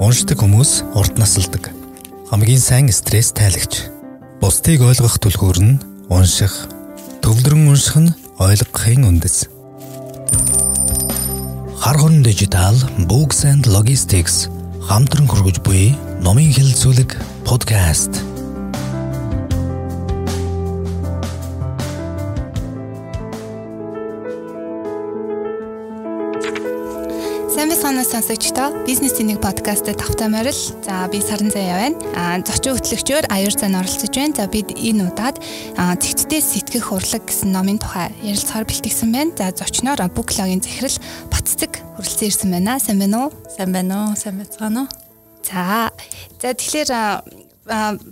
Уншдаг хүмүүс урд насалдаг. Хамгийн сайн стресс тайлагч. Бусдыг ойлгох түлхүүр нь унших. Төвлөрөн унших нь ойлгохын үндэс. Хар хорон дижитал Books and Logistics хамтран хүргэж буй номын хэлцүүлэг подкаст. Сонсогчдоо бизнесийн нэг подкастт тавтай морил. За би Саран заяа байна. А зочин хөтлөгчөөр Аяр зан оролцож байна. За бид энэ удаад зэгцтэй сэтгэх урлаг гэсэн номын тухай ярилцахаар бэлтгэсэн байна. За зочноор Буклогийн захирал Батцэг хүрэлцэн ирсэн байна. Сайн байна уу? Сайн байна уу? Сайн байцгаана уу? За. За тэгэхээр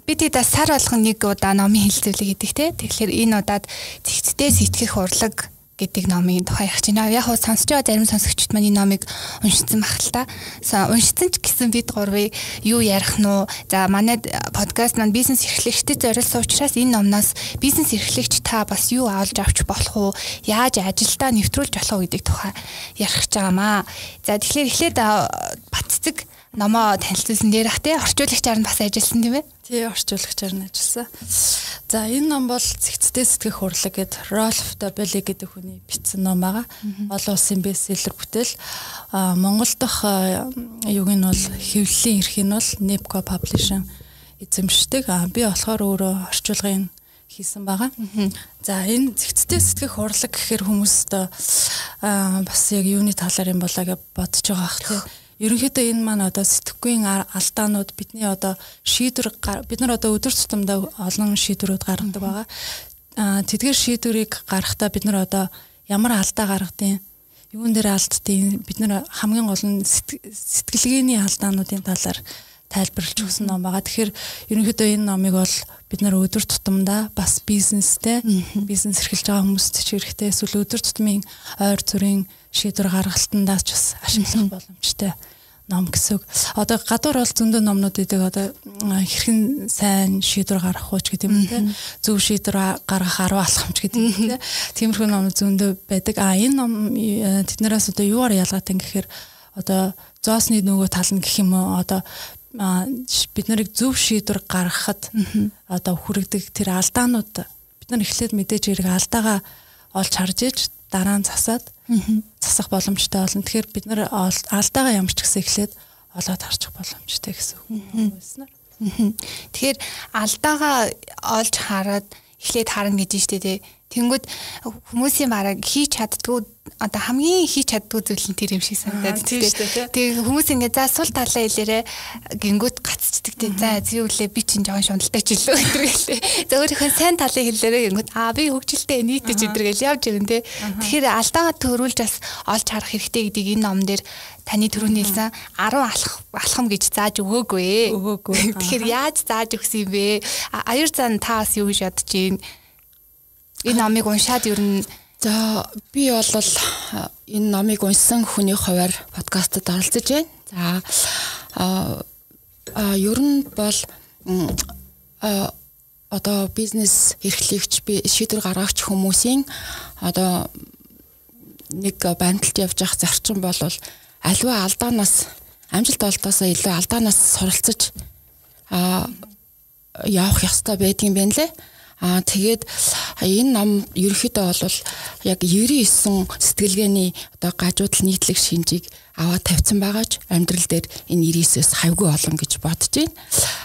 бид хэд сар болгон нэг удаа номын хэлцүүлэг хийдэг те. Тэгэхээр энэ удаад зэгцтэй сэтгэх урлаг гэдэг номын тухай ярих чинь. Яг хөө сонсч байгаа зарим сонсогчд маань энэ номыг уншсан байх л та. Уншсан ч гэсэн бид гурвыг юу ярих нь уу? За манай подкаст маань бизнес эрхлэгчдэд зориулсан учраас энэ номноос бизнес эрхлэгч та бас юу авалж авч болох уу? Яаж ажилдаа нэвтрүүлж болох уу гэдэг тухай ярих гэж байгаамаа. За тэгэхээр эхлээд баццэг номоо танилцуулсан дээр ах тий орчуулагчаар нь бас ажилласан тийм ээ. Тий орчуулагчаар нь ажилласан. За энэ ном бол зэгцтэй сэтгэх урлаг гэд Rolf Dabeli гэдэг хүний бичсэн ном байгаа. Олон улсын бестселлер бүтээл. Монгол дахь юуг нь бол хэвлэлийн эрх нь бол Nepco Publishing эзэмшдэг. Би болохоор өөрөө орчуулгын хийсэн байгаа. За энэ зэгцтэй сэтгэх урлаг гэхээр хүмүүст бас яг юуны талаар юм болоо гэж бодож байгаа тий ерөнхийдөө энэ маань одоо сэтгэхүйн алдаанууд бидний одоо шийдвэр бид нар одоо өдөр тутамдаа олон шийдвэрүүд гаргадаг байгаа. Аа тэдгээр шийдвэрийг гаргахдаа бид нар одоо ямар алдаа гаргадیں۔ Юун дээр алдтыг бид нар хамгийн гол нь сэтгэлгээний алдаануудын талаар тайлбарлаж өгсөн ном байгаа. Тэгэхээр ерөнхийдөө энэ номыг бол бид нар өдөр тутамдаа бас бизнестэй бизнес эрхэлж байгаа хүмүүст ч хэрэгтэй эсвэл өдөр тутмын ойр зүрийн шийдвэр гаргалтандаа ч бас ашиглах боломжтой ном гэсэн. Одоо гадуур бол зөндөө номнууд идэг одоо хэрхэн сайн шийдвэр гаргах уу ч гэдэг юм те. Зөв шийдвэр гаргах арга алхамч гэдэг юм те. Тиймэрхүү номнууд зөндөө байдаг. А энэ ном э, тэднээс одоо юугаар ялгаатай гэхээр одоо зоосны нөгөө тал нь гэх юм уу одоо бид нарыг зөв шийдвэр гаргахад одоо хүрэгдэг тэр алдаанууд бид нар эхлээд мэдээж хэрэг алдаагаа олж харж иж дараа нь засаад засах боломжтой болно. Тэгэхээр бид нар алдаагаа ямар ч гэсэн эхлээд олоод харчих боломжтой гэсэн үг байснаар. Тэгэхээр алдаагаа олж хараад эхлээд харна гэж штэ тий. Тэнгүүд хүмүүсийн бараг хийж чаддгүй одоо хамгийн хийж чаддгүй зүйл нь тэр юм шиг санагдаад тийм шүү дээ. Тэгээ хүмүүс ингээд за сул талаа илэрээ гингүүд гацчдаг тийм за зүйвлээ би чинь жоохон шундалтай ч илүү өдрөглөө. За өөрийнхөө сайн талыг хэлээрээ гингүүд аа би хөгжилтэй нийтэж өдргээл явж ирэн тий. Тэгэхээр алдаагаа төрүүлж бас олж харах хэрэгтэй гэдгийг энэ ном дээр таны түрүүний хэлсэн 10 алах алхам гэж зааж өгөөгүй. Өгөөгүй. Тэгэхээр яаж зааж өгсөн юм бэ? Аяр зан та бас юу гэж бодож байна? Энэ номыг уншаад ер нь За би бол энэ номыг уншсан хүний хуваар подкастт оролцож байна. За а ер нь бол одоо бизнес эрхлэгч би шийдвэр гаргагч хүмүүсийн одоо нэг баримталд явж явах зарчим бол аливаа алдаанаас амжилт олдоосоо илүү алдаанаас суралцаж а явах ёстой байдгийн байна лээ. Аа тэгээд энэ ном ерөөхдөө бол яг 99 сэтгэлгээний одоо гажуудал нийтлэг шинжийг аваад тавьсан байгаач амьдрал дээр энэ 99-өөс хавгүй олон гэж бодож байна.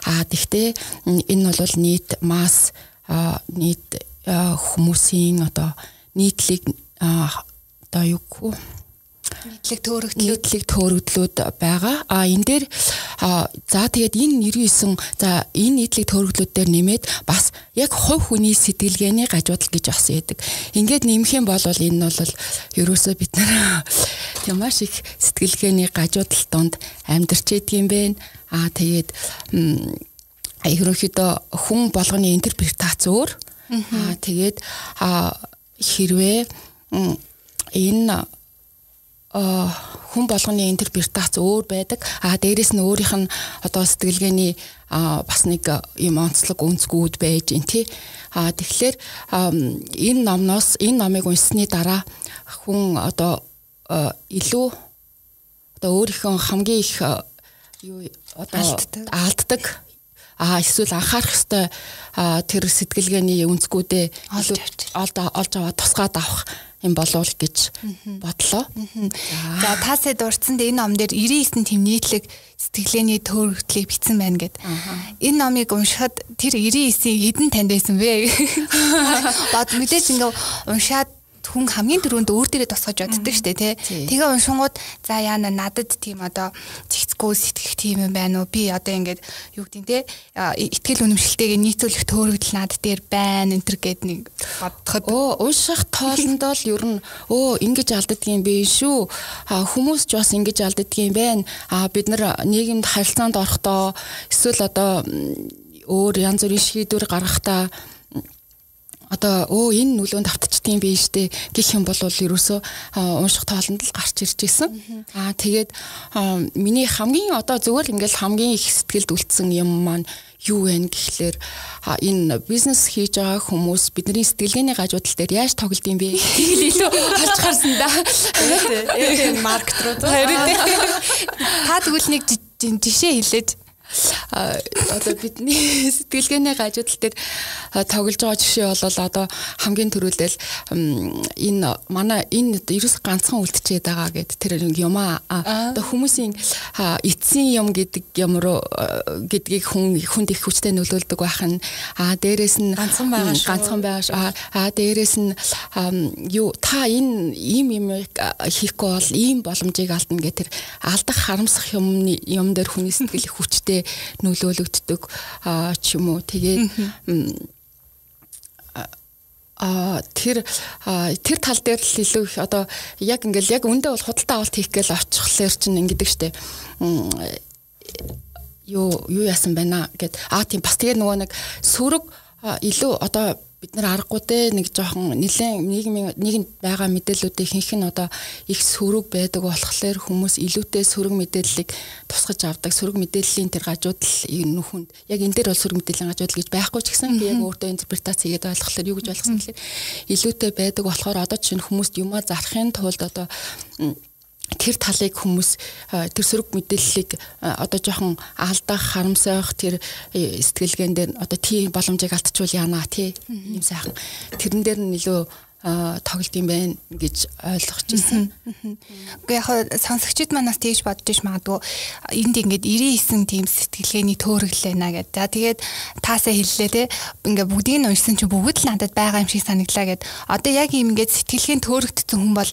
Аа тэгтээ энэ бол нийт масс нийт хүмүүсийн одоо нийтлэг одоо юу гэх нийтлэг төөрөгдлүүд нийтлэг төөрөгдлүүд байгаа. А энэ дээр за тэгээд энэ 99 за энэ нийтлэг төөрөгдлүүд дээр нэмээд бас яг хувь хүний сэтгэлгээний гажуудал гэж бас яадаг. Ингээд нэмэх юм бол энэ нь бол ерөөсөө бид нар маш их сэтгэлгээний гажуудал донд амьдарч идэг юм бэ. А тэгээд ерөнхийдөө хүн болгоны интерпретац өөр. Аа тэгээд хэрвээ энэ хүн болгоны интерпретац өөр байдаг. А дээрэс нь өөрийнх нь одоо сэтгэлгээний бас нэг юм онцлог үнцгүүд байж ин тий. А тэгэхээр энэ номноос энэ номыг унссны дараа хүн одоо илүү одоо өөрийнхөө хамгийн их юу одоо алддаг а эсвэл анхаарах ёстой тэр сэтгэлгээний өнцгүүдээ олж олж аваад тусгаад авах юм болов гэж бодлоо. За таасаа дурдсанд энэ ном дээр 99 тэм нийтлэг сэтгэлгээний төөрөгдлийг бичсэн байна гэд. Энэ номыг уншихад тэр 99-ийн хэдэн танд байсан бэ? Бод мэдээж ингээ уншаад хүн хамгийн түрүүнд өөр дээрээ тусгаж боддог штэ тий. Тэгээ уншингууд за яана надад тийм одоо зихцгүй сэтгэх тийм юм байна уу? Би одоо ингээд юу гэдэг те ихтгэл үнэмшилтэйгээ нийцүүлэх төөрөгдөл над дээр байна энэ төр гэд нэг бодоход оо унших тоолонд бол ер нь өө ингэж алддагюм бэ шүү. Хүмүүс ч бас ингэж алддагюм байна. А бид нар нийгэмд харилцаанд орохдоо эсвэл одоо өөр янз бүрийн шийдвэр гаргахдаа одоо өө энэ нүлөөнд автчихдığım биш үү гэх юм бол ерөөсөө унших тоолонд л гарч ирж исэн. Аа тэгээд миний хамгийн одоо зөвөр ингээл хамгийн их сэтгэлд үлдсэн юм маань юу вэ гэхлээр энэ бизнес хийж байгаа хүмүүс бидний сэтгэлгээний гажуудал дээр яаж тоглолт юм бэ гэхэл илүү харж гарсан да. Тэгээд маркет руу. Та тэгвэл нэг жишээ хэлээд одоо бидний сэтгэлгээний гажуудал дээр тоглож байгаа жишээ бол одоо хамгийн түрүүлэл энэ манай энэ ерөөс ганцхан үлдчихэд байгаа гэд тэр юм аа одоо хүмүүсийн эцсийн юм гэдэг юм руу гэдгийг хүн хүнд их хүчтэй нөлөөлдөг байх нь а дээрэс нь ганцхан байгаа ганцхан байгаа а дээрэс нь юу та энэ ийм юм хийхгүй бол ийм боломжийг алдна гэх тэр алдах харамсах юмны юм дээр хүний сэтгэл их хүчтэй нөлөөлөгддөг ч юм уу. Тэгээд а тэр тэр тал дээр л илүү их одоо яг ингээл яг үндэ бол худалдаа авалт хийх гээл очихлоор чинь ингэдэг штэ юу юу яасан байна гэд. А тийм бас тэгээ нөгөө нэг сөрөг илүү одоо бид нар аргагүй те нэг жоохон нэлээд нийгмийн нийгэмд байгаа мэдээллүүдийн ихэнх нь одоо их сөрөг байдаг болохоор хүмүүс илүүтэй сөрөг мэдээллийг тусгаж авдаг. Сөрөг мэдээллийн тэр гажуудал нүхэнд яг энэ дээр бол сөрөг мэдээллийн гажуудал гэж байхгүй ч гэсэн би яг өөртөө интерпретац хийгээд ойлгохлоор юу гэж ойлгосон гэхээр илүүтэй байдаг болохоор одоо чинь хүмүүст юмаа зарахын тулд одоо тэр талыг хүмүүс тэр сөрөг мэдээллийг одоо жоохон алдах харамсах тэр э, сэтгэлгээн дээр одоо тийм боломжийг алдчихвал яана тий юм сайхан. Тэрэн дээр нь илүү тоглолт юм байна гэж ойлгож ирсэн. Уу яг сонсогчид манаас тэгж бодож иш магадгүй энд ингээд 99 тийм сэтгэлгээний төөрөглөө байна гэдэг. За тэгээд таасаа хэллээ те ингээд бүгдийг нь уншсан чи бүгд л надад байгаа юм шиг санагдлаа гэд. Одоо яг юм ингээд сэтгэлгээний төөрөгдсөн хүн бол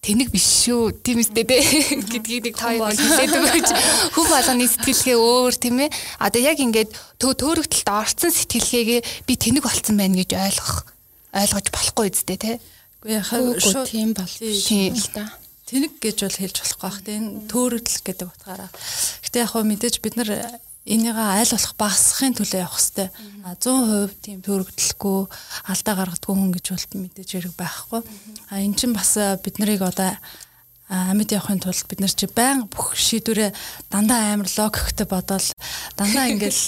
тэнэг биш шүү. Тийм үстэй те гэдгийг нэг тоо хэлээд өгч хүн болгоны сэтгэлгээ өөр тийм ээ. Одоо яг ингээд төөрөгдөлд орцсон сэтгэлгээгээ би тэнэг болцсон байна гэж ойлгох ойлгож болохгүй үстэй те. Үгүй шууд тийм бол тийм л да. Тэнэг гэж бол хэлж болохгүй бах тийм төөрөгдөл гэдэг утгаараа. Гэтэ яг хөө мэдээж бид нар энийгээ аль болох багасгахын төлөө явах. А 100% тийм төөрөгдлөхгүй алдаа гаргадгүй хүн гэж бол мэдээж хэрэг байхгүй. А эн чинь бас бид нарыг одоо амьд явахын тулд бид нар чи байн бүх шийдвэрээ дандаа амар логиктэй бодоол дандаа ингээл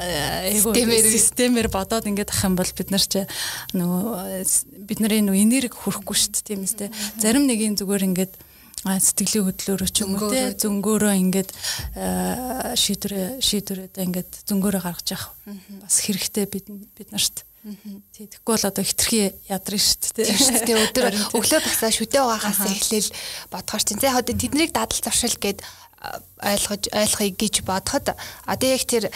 системээр. системээр бодоод ингээд ах юм бол бид нар чи нөгөө бидний нөгөө энерги хүрхгүй шүү дээ тийм үстэй. Зарим нэгin зүгээр ингээд сэтгэлийн хөдлөөрөө ч юм уу те зөнгөөрөө ингээд шийдвэрээ шийдвэрээ ингээд зөнгөөрөө гаргаж явах. Бас хэрэгтэй бид бид нарт Тий, тэгэхгүй бол одоо хитрхи ядрна шүү дээ. Тийм шүү дээ. Өдөр өглөө басаа шүдээ угаахаас эхлээл бодгоор чинь. За одоо тэднийг дадал зуршил гээд ойлгож ойлгоё гэж бодоход одоо яг тэр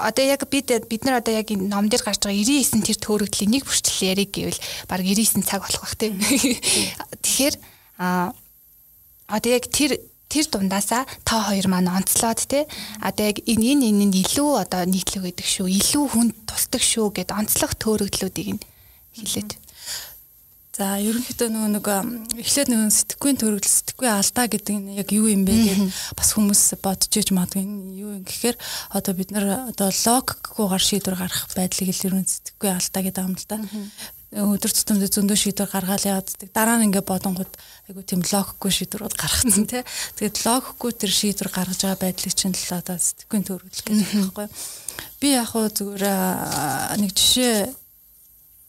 одоо яг бид бид нар одоо яг энэ ном дээр гарч байгаа 99 тэр төөрөгдлийн нэг бүрчлэл яриг гэвэл баг 99 цаг болох бах тийм. Тэгэхээр а одоо яг тэр тэр дундаасаа та хоёр маань онцлоод те одоо яг энэ энэ энэ илүү одоо нийтлэг байдаг шүү илүү хүнд тусдаг шүү гэд онцлох төөрөгдлүүдийг нь хэлээд За ерөнхийдөө нөгөө нэг эхлээд нөгөө сэтгэхүйн төрөлт сэтгэхүй алдаа гэдэг нь яг юу юм бэ гэж бас хүмүүс бодож иж магадгүй юу юм гэхээр одоо бид нар одоо логикгүйгээр шийдвэр гаргах байдлыг л ерөн сэтгэхүй алдаа гэдэг юм л да өдөр тутамд зөндөө шийдвэр гаргаал явааддаг. Дараа нь ингээ бодонгууд айгу тийм логикгүй шийдвэрүүд гаргацсан тий. Тэгээд логикгүй тэр шийдвэр гаргаж байгаа байдлыг чинь л одоо сэтгэхүйн төрөлх гэдэг байхгүй. Би яг хуу зүгээр нэг жишээ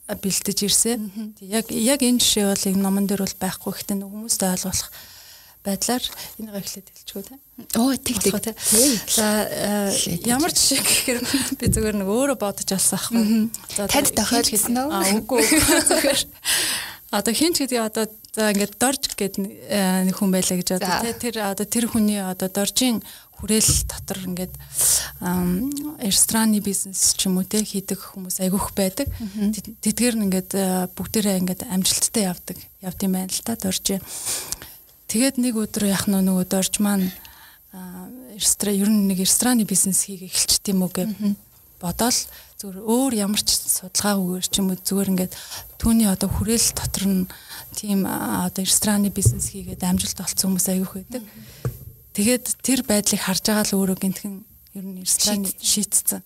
бэлдэж ирсэн. Яг яг энэ жишээ бол энэ номон дээр бол байхгүй гэхдээ хүмүүстэй ойлгуулах байдлаар энийг эхлээд хэлчихв те. Оо тэг тэг. За ямар жишээ гэхээр би зүгээр нэг өөрөө бодож алсан аахгүй. Танд тохиолдсон уу? Аа үгүй зүгээр. Одоо хин ч гэдэг одоо за ингээд дорж гэд нэг хүн байлаа гэж одоо тэр одоо тэр хүний одоо доржийн хүрээл дотор ингээд рестораны бизнес ч юм уу те хийдэг хүмүүс айгүйх байдаг. Тэдгээр нь ингээд бүгдээрээ ингээд амжилттай явдаг. Явд юм байна л та дорж. Тэгээд нэг өдөр яах нь нөгөө дорж маань ресторан ер нь нэг рестораны бизнес хийгээ эхэлчих тийм үү гэж бодоол зүгээр өөр ямар ч судалгаагүйгээр ч юм уу зүгээр ингээд түүний одоо хүрээл дотор нь тийм одоо рестораны бизнес хийгээд амжилт олцсон хүмүүс аявих байдаг. Тэгээд тэр байдлыг харж байгаа л өөрөө гинтхэн ер нь рестораны шийтцэн.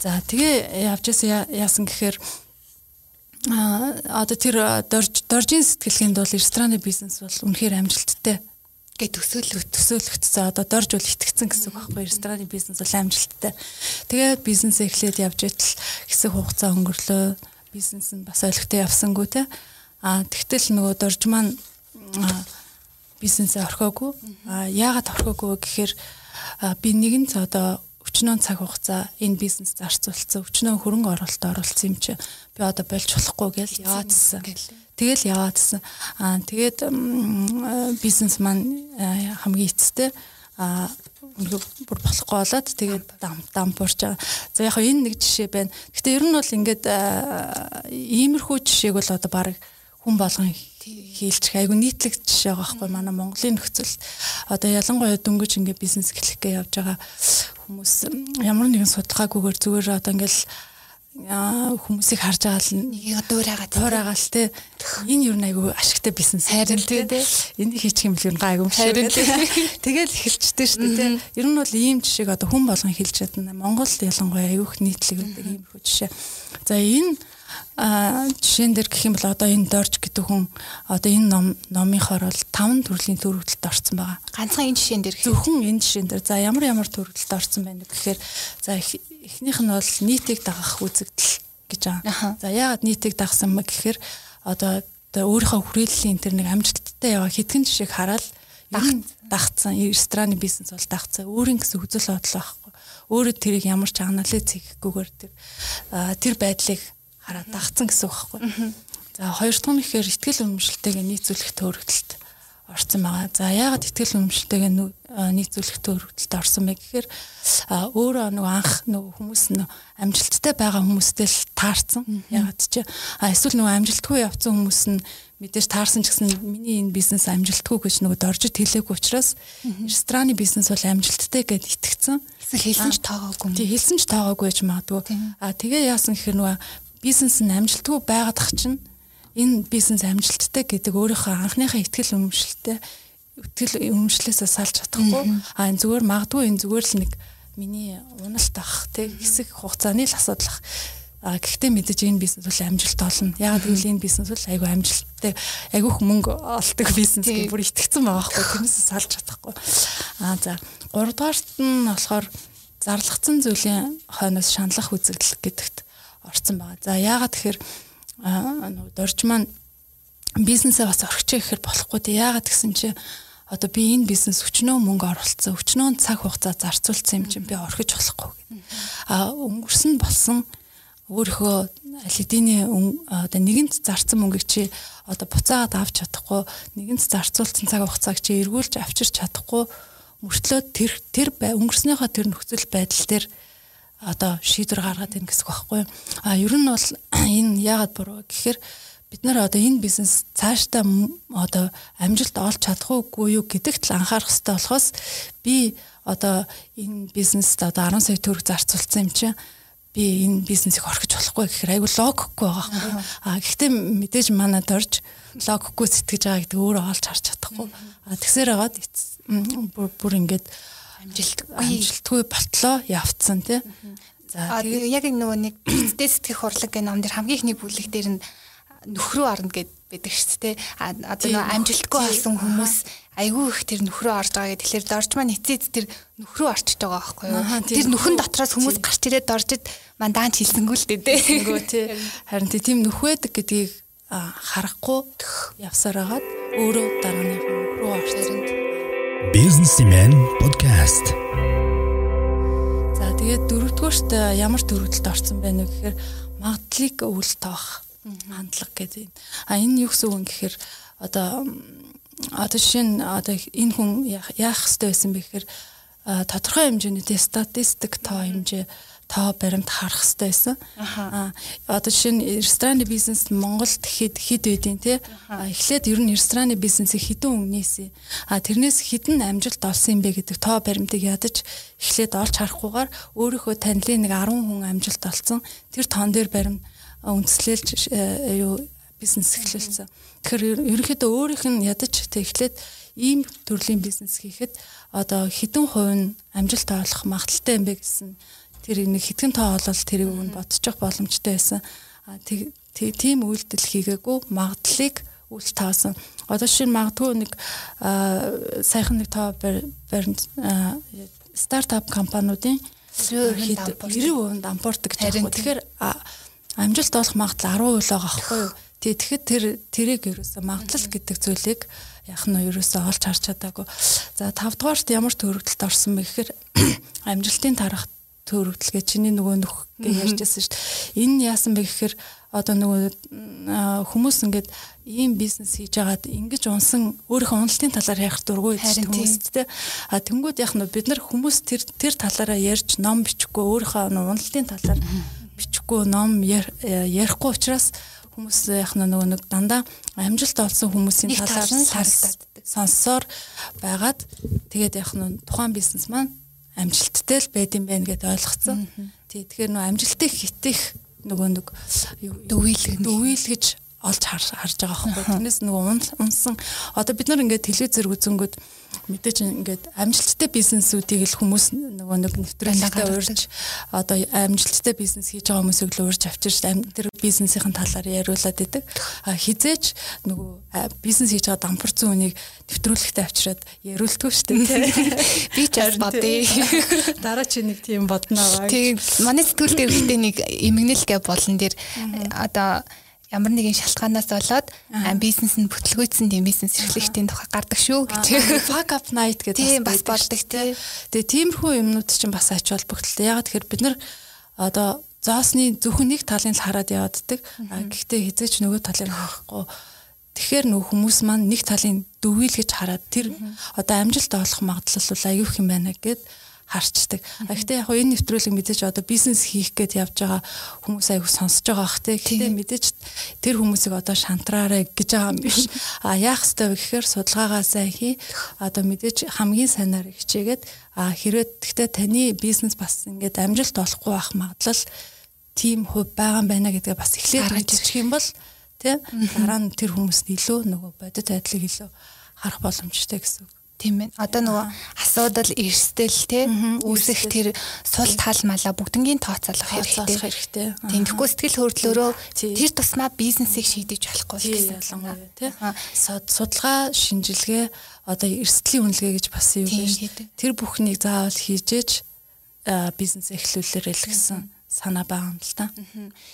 За тэгээ явж яасан гэхээр а одоо тэр дорж доржийн сэтгэлгээнд бол рестораны бизнес бол үнэхээр амжилттай гэ төсөөлөх төсөөлөгдсөн одоо дорж бол итгэцэн гэсэн үг байхгүй рестораны бизнес бол амжилттай. Тэгээд бизнес эхлээд явж итэл хэсэг хугацаа өнгөрлөө бизнес нь бас ойлгохтой явсангүй те. А тэгтэл нөгөө дорж маань бизнесээ орхиогүй. А яагаад орхиогүй гэхээр би нэгэн ц одоо өчнөө цаг хугацаа энэ бизнес зарцуулсан өчнөө хөрөнгө оруулалт оруулсан юм чи би одоо болж болохгүй гэж яваадсэн. Тэгэл яваадсэн. Аа тэгээд бизнес маань хамгийн эцэстээ а бүр болохгүй болоод тэгээд дам дампуурч байгаа. За яг энэ нэг жишээ байна. Гэтэ ер нь бол ингээд иймэрхүү жишээг бол одоо баг хүн болгон хийлчих айгу нийтлэг жишээ байгаа байхгүй манай Монголын нөхцөл. Одоо ялангуяа дөнгөж ингээ бизнес эхлэхгээ явж байгаа хүмүүс ямар нэгэн судалгаагүйгээр зүгээр одоо ингээл хүмүүсийг харж байгаа л нэг дуур байгаа дуур байгаа л те энэ юу нэг айгүй ашигтай бизнес харин те энийг хийчих юм бол гайгүй юм шиг. Тэгэл эхэлчтэй шүү дээ те ер нь бол ийм жишээг одоо хүн болгон хэлж чадна. Монголд ялангуяа айгүйх нийтлэг байдаг ийм хөө жишээ. За энэ а жишээн дээр гэх юм бол одоо энэ дорж гэдэг хүн одоо энэ ном номынхоор бол таван төрлийн төрөлтөд орсон байгаа. Ганцхан энэ жишээн дээр зөвхөн энэ жишээн дээр за ямар ямар төрөлтөд орсон байна гэхээр за эхнийх нь бол нийтийг дагах үзэгдэл гэж байгаа. За яагаад нийтийг дагсан мэ гэхээр одоо өөрийнхөө хүрээллийн тэр нэг амжилттай яваа хитгэн жишээг хараад дагцсан рестораны бизнес бол дагцсан өөрийн гэсэн үзэл бодол байхгүй. Өөрөө тэрийг ямар ч анализ хийхгүйгээр тэр тэр байдлыг хараад дагцсан гэсэн үг байхгүй. За хоёр дахь нь ихээр ихтгэл үнэмшилтэйгээ нийцүүлэх төрөлтөлт орсон байгаа. За яагаад ихтгэл үнэмшилтэйгээ нийцүүлэх төрөлтөлт орсон бэ гэхээр өөрөө нөгөө анх нөгөө хүмүүс нь амжилттай байгаа хүмүүстэй л таарсан. Яагаад ч эсвэл нөгөө амжилтгүй явцсан хүмүүс нь мэдээж таарсан ч гэсэн миний энэ бизнес амжилтгүй гэж нөгөө доржид хэлээгүй учраас рестораны бизнес бол амжилттай гэд итгэцэн. Хэлсэн ч тоогоогүй. Тий хэлсэн ч тоогоогүй гэж магадгүй. А тэгээ яасан гэхээр нөгөө бизнес нь амжилтгүй байгаад ах чинь энэ бизнес амжилттай гэдэг өөрийнхөө анхныхаа ихтгэл үнэмшилтэй ихтгэл үнэмшлээсээ салж чадахгүй а энэ зүгээр магадгүй энэ зүгээр л нэг миний уналт ах тэг хэсэг хугацааны л асуудал ах А гэхдээ мэдээж энэ бизнес бол амжилт олно. Яг гэвэл энэ бизнес бол айгүй амжилттай, айгүйх мөнгө олдог бизнес гэж бүр итгэцэн байгаа хгүй. Тэрнээс салж чадахгүй. А за 3 дугаарт нь болохоор зарлагдсан зүйлийн хойноос шаналлах үзэгдэл гэдэгт орцсон байгаа. За яагаад тэгэхээр нөгөө дорж маань бизнесээ бас орхичих гэхээр болохгүй дээ. Яагаад гэсэн чи одоо би энэ бизнес өчнөө мөнгө оруулсан, өчнөө цаг хугацаа зарцуулсан юм чинь би орхиж болохгүй гэдэг. А өнгөрсөн болсон өөрийнхөө алидины одоо нэгэнт зарцсан мөнгийг чи одоо буцаагаад авч чадахгүй, нэгэнт зарцуулсан цаг хугацааг чи эргүүлж авчирч чадахгүй мөртлөө тэр тэр өнгөрснөөхөө тэр нөхцөл байдал дээр одоо шийдвэр гаргаад ийн гэсэн үг байхгүй юу. А ер нь бол энэ яагаад буруу гэхээр бид нар одоо энэ бизнес цаашдаа одоо амжилт олж чадах уугүй юу гэдэгт л анхаарах хэрэгтэй болохоос би одоо энэ бизнест одоо 10 сая төгрөг зарцуулсан юм чинь би энэ бизнесийг орхиж болохгүй гэхээр айгүй логикгүй байгаа байхгүй. А гэхдээ мэдээж манад орж логикгүй сэтгэж байгаа гэдэг өөрөө олж харж чадахгүй. А тэгсээр хагаад бүр ингээд амжилтгүй амжилтгүй болтлоо явцсан тий. За тэгээ яг нөгөө нэг бицтэй сэтгэх хурлаг гэх ном дэр хамгийн ихний бүлэг дээр нь нөхрөө орно гэд байдаг шүү дээ. Одоо нөгөө амжилтгүй болсон хүмүүс айгүй их тэр нөхрөө орж байгаа гэхэд тэгэхээр дорж маань эцэд тэр нөхрөө орчиж байгаа байхгүй юу. Тэр нөхөн дотроос хүмүүс гарч ирээд доржид мандаанч хэлсэнгүү л дээ. Хэлсэнгүү тий. Харин тийм нөхөөдөг гэдгийг харахгүй явсараагаад өөрөө дарааных нөхрөө орчихсон Businessman podcast. За тэгээд дөрөвдүгээрт ямар төрөлд орсон байна вэ гэхээр магадлалыг өвөл тоох хандлага гэдэг. А энэ юу гэсэн үг гэхээр одоо одоо жишээ нь одоо энэ хүн яах ёстой байсан бэ гэхээр тодорхой хэмжээний статистик тоо хэмжээ тоо баримт харах хэрэгтэй байсан. Аа одоо жишээ нь рестораны бизнес Монголд хэд хэд байдیں۔ те. Эхлээд ер нь рестораны бизнесийг хэдэн өнгнээсээ. Аа тэрнээс хэдэн амжилт олсон юм бэ гэдэг тоо баримтыг ядаж эхлээд олж харахгүйгээр өөрийнхөө танилын нэг 10 хүн амжилт олсон. Тэр тоон дээр баримт үндэслэлж э, юу бизнес эхлүүлсэн. Тэгэхээр ерөнхийдөө өөрийнх нь ядаж тэг эхлээд ийм төрлийн бизнес хийхэд одоо хэдэн хувь нь амжилт олох магадaltaй юм бэ гэсэн тэр нэг хитгэн тоо олол тэрийг өгн бодчих боломжтой байсан. А тийм үйлдэл хийгээгүй магадлалыг үл таасан. Одоо шинэ магадгүй нэг сайхан нэг тоо баримт стартап компаниудын 90% дампуурдаг гэж байна. Тэгэхээр амжилт олох магадлал 10% л байгаа аахгүй юу? Тэгэхэд тэр тэрийг ерөөсөө магадлал гэдэг зүйлийг яг нь ерөөсөө олж харж чадаагүй. За 5 дугаарт ямар төрөлтөд орсон бэ гэхээр амжилтын тарах төрөвдлгээ чиний нөгөө нөх гэж ярьжсэн шүү дээ. Энэ яасан бэ гэхээр одоо нөгөө хүмүүс ингээд ийм бизнес хийж байгаад ингэж унсан өөрийнхөө уналтын талаар ярих дургүй хүмүүст те. А тэнгууд яг нь бид нар хүмүүс тэр тэр талаараа ярьж ном бичихгүй өөрийнхөө уналтын талаар бичихгүй ном ярихгүй учраас хүмүүс яг нөгөө нэг дандаа амжилт олсон хүмүүсийн талаар сонссоор байгаад тэгээд яг нь тухайн бизнес маань амжилттай л байд юм байна гэдээ ойлгоцсон. Тий тэгэхээр нөө амжилтыг хитэх нөгөө нэг дөвийл дөвийл гэж олж харж байгаа байхгүй. Тэрнээс нөгөө унсан одоо бид нар ингээд телевизээр үзэнгүүд мэдээж ингээд амжилттай бизнесүүдийг л хүмүүс нөгөө нэг нэвтрүүлэгтээ уурж одоо амжилттай бизнес хийж байгаа хүмүүсийг л уурж авчирч тэр бизнесийн талаар яриулаад идэг. Хизээч нөгөө бизнес хийж байгаа дампуурсан үнийг нэвтрүүлэгтээ авчираад яриултгүй шүү дээ. Би ч бас бодъё. Дараа чи нэг тийм бодноо. Тийм манай сэтгүүл дээр ихтэй нэг эмгэнэл гэ болон дээр одоо ямар нэгэн шалтгаанаас болоод бизнес нь бүтлгүйцсэн тийм бизнес эрхлэгчдийн тухай гардаг шүү гэж. Fuck up night гэдэг бас болдог тий. Тэгээ тиймэрхүү юмнууд чинь бас ач холбогдолтой. Ягаад тэгэхээр бид нар одоо зоосны зөвхөн нэг талын л хараад явааддаг. Гэхдээ хизээч нөгөө талыг харахгүй. Тэгэхээр нөх хүмүүс маань нэг талын дөвийл гэж хараад тэр одоо амжилт олох магадлал бол аюух юм байна гэд харчдаг. Гэхдээ яг энэ нэвтрүүлэг мэдээж одоо бизнес хийх гээд явж байгаа хүмүүс аяг сонсож байгаа бах те. Гэхдээ мэдээж тэр хүмүүсийг одоо шантраарэ гэж байгаа юм биш. А яах ёстой вэ гэхээр судалгаагаа сайн хий. Одоо мэдээж хамгийн сайнаар хичээгээд а хэрвээ гэхдээ таны бизнес бас ингээд амжилт олохгүй байх магадлал тийм хувь байгаа юм байна гэдгээ бас эхлээд гаргаж юм бол тий дараа нь тэр хүмүүст илүү нөгөө бодит байдлыг илүү харах боломжтой гэсэн үг. Тийм ээ. Одоо нөгөө асуудал эрсдэл те үүсэх тэр сул тал мала бүгднгийн тооцоолох хэрэгтэй. Тийм тэгэхгүй сэтгэл хөдлөлөөрөө тэр тусмаа бизнесийг шийдэж болохгүй гэсэн ялангуяа те. Судалгаа шинжилгээ одоо эрсдлийн үнэлгээ гэж бас юу гэж тэр бүхнийг заавал хийжээж бизнес эхлүүлээрэй л гэсэн санаа байгаа юм л та.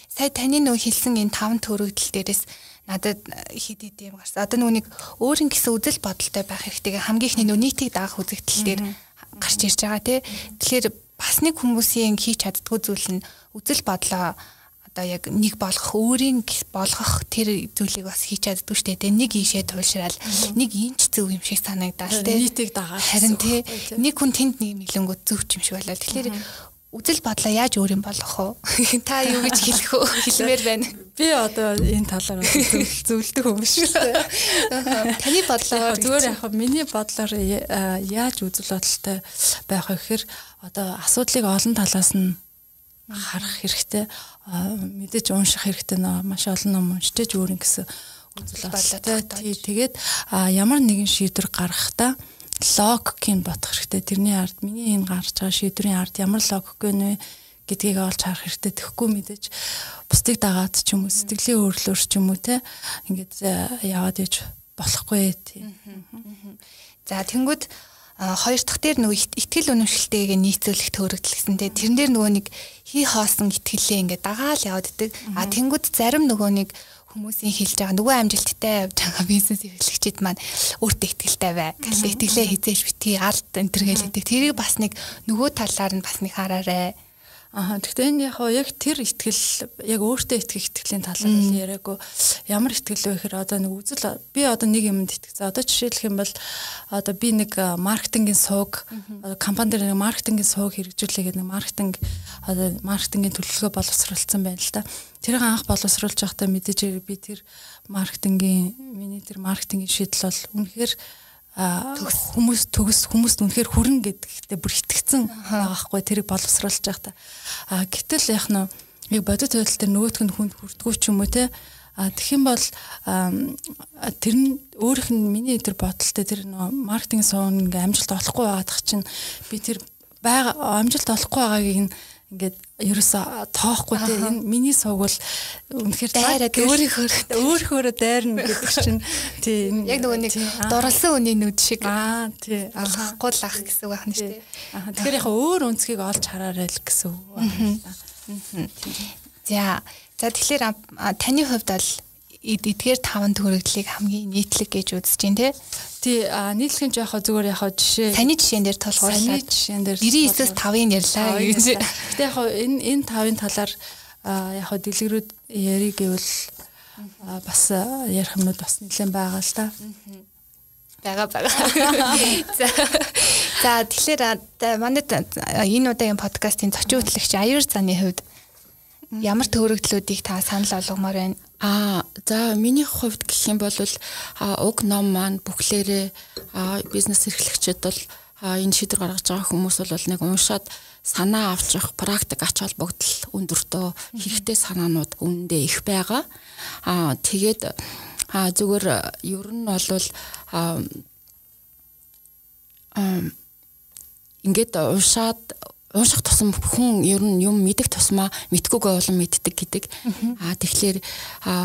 Сая таны нөө хэлсэн энэ таван төрөгдөл дээрээс надад хид хид юм гарсан. Одоо нүг өөрийн гэсэн үзэл бодолтой байх хэрэгтэй. Хамгийн ихний нөө нийтийг даах үзэгдэл дээр гарч ирж байгаа тий. Тэгэхээр бас нэг хүмүүсийн хийж чаддгүй зүйл нь үзэл бодлоо. Одоо яг нэг болгох өөрийн болгох тэр зүйлийг бас хийж чаддгүй штэ тэ нэг ийшээ туйлшраал нэг инч зөв юм шиг санагдаад тэ нийтийг дагаад харин тэ нэг хүн тэнд нэг мэлэнгүүд зөв юм шиг болоо тэгэхээр үзэл бодлоо яаж өөр юм болгох вэ? Та юу гэж хэлэх вэ? Хэлмээр байна. Би одоо энэ талаар зөвлөдөг юм шүү дээ. Таны бодлоор зүгээр яг миний бодлоор яаж үзэл бодолтой байх вэ гэхээр одоо асуудлыг олон талаас нь харах хэрэгтэй. Мэдээж унших хэрэгтэй нөө маш олон ном уншиж өөр юм гэсэн үзэл бодолтой. Тэгээд ямар нэгэн шийдвэр гаргахдаа логикийг бодох хэрэгтэй. Тэрний ард миний энэ гарч байгаа шийдвэрийн ард ямар логик гэнэ гэдгийг олж харах хэрэгтэй. Тэгэхгүй мэдээж бусдыг дагаад ч юм уу сэтгэлийн өөрлөөр ч юм уу те ингээд э, яваад иж болохгүй тийм. За тэнгууд хоёр дахь дээр нөгөө ихтгэл үнэмшилтэйг нийцүүлэх төрөгдөл гэсэнтэй тэрэн дээр нөгөө нэг хий хоосон итгэлээ ингээд дагаал яваад идэг. А тэнгууд зарим нөгөө нэг хүмүүсийн хэлж байгаа нөгөө амжилттай явж байгаа бизнес эрхлэгчид маань өөртөө ихтэй бай. Гэхдээ итгэлээ хизээж битгий алд энэ төр хэлдэг. Тэрийг бас нэг нөгөө талаар нь бас нэг хараарэ. Аа гэхдээ энэ яг яг тэр ихтгэл яг өөртөө итгэх итгэлийн талаар нь яриаггүй ямар ихтгэл вэ гэхээр одоо нэг үзэл би одоо нэг юмд итгэсэн. Одоо жишээлх юм бол одоо би нэг маркетингийн сууг компани дээр нэг маркетингийн сууг хэрэгжүүлээ гэдэг нэг маркетинг одоо маркетингийн төлөвлөгөө боловсруулсан байна л да. Тэрийг анх боловсруулж байхдаа мэдээж би тэр маркетингийн миний тэр маркетингийн шийдэл бол үнэхээр хүмүүс төгс хүмүүст үнэхээр хүрэн гэдэгтээ бүр итгэцэн байгаа хгүй тэрийг боловсруулж байгаа та. А гэтэл яг нь яг бодит байдал дээр нөгөөтг нь хүнд хүрдгүү ч юм уу те А юм бол тэр нь өөрийнх нь миний тэр бодолтой тэр маркетинг суун ингээм амжилт олохгүй байгаадах чинь би тэр байгаа амжилт олохгүй байгааг ингээд ерөөсө тоохгүй те. Энэ миний сувг бол үнэхээр дайраад өөрийнхөө өөрийнхөө дайрна гэдэг чинь тий яг нөгөө нэг дурлсан үний нүд шиг. Аа тий. Алхахгүй л ах гэсэн үг байна шүү дээ. Аа тэгэхээр яг өөр өнцгийг олж хараарай л гэсэн үг. Байна. За за тэгэхээр таны хувьд бол эдгээр таван төрөлдлийг хамгийн нийтлэг гэж үзэж байна тий. Тий нийтлэг нь жоохоо зүгээр яхаа жишээ. Саяны жишээн дээр тулгуурлаад. Саяны жишээн дээр 99-өөс 5-ыг ярьлаа гэж. Гэтэ яг энэ энэ тавын талаар яг дэлгэрүүд яриг гэвэл бас ярих юмуд бас нэлээд байгаа л та. Бага бага. За за тэгэхээр манай энэ удаагийн подкастын зочин хөтлөгч Аяр заны хувьд ямар төвөрөгдлүүдийг та санал болгомоор байна? Аа за миний хувьд гэх юм бол уг ном маань бүхлээрээ бизнес эрхлэгчид бол энэ шийдвэр гаргаж байгаа хүмүүс бол нэг уншаад санаа авчих практик ач холбогдол өндөртөө хэрэгтэй санаанууд үнэндээ их байгаа. Аа тэгээд зүгээр ер нь бол ингээд уншаад унших тусам хүн ер нь юм мэдэх тусмаа мэдгүйгээ олон мэддэг гэдэг. Аа тэгэхээр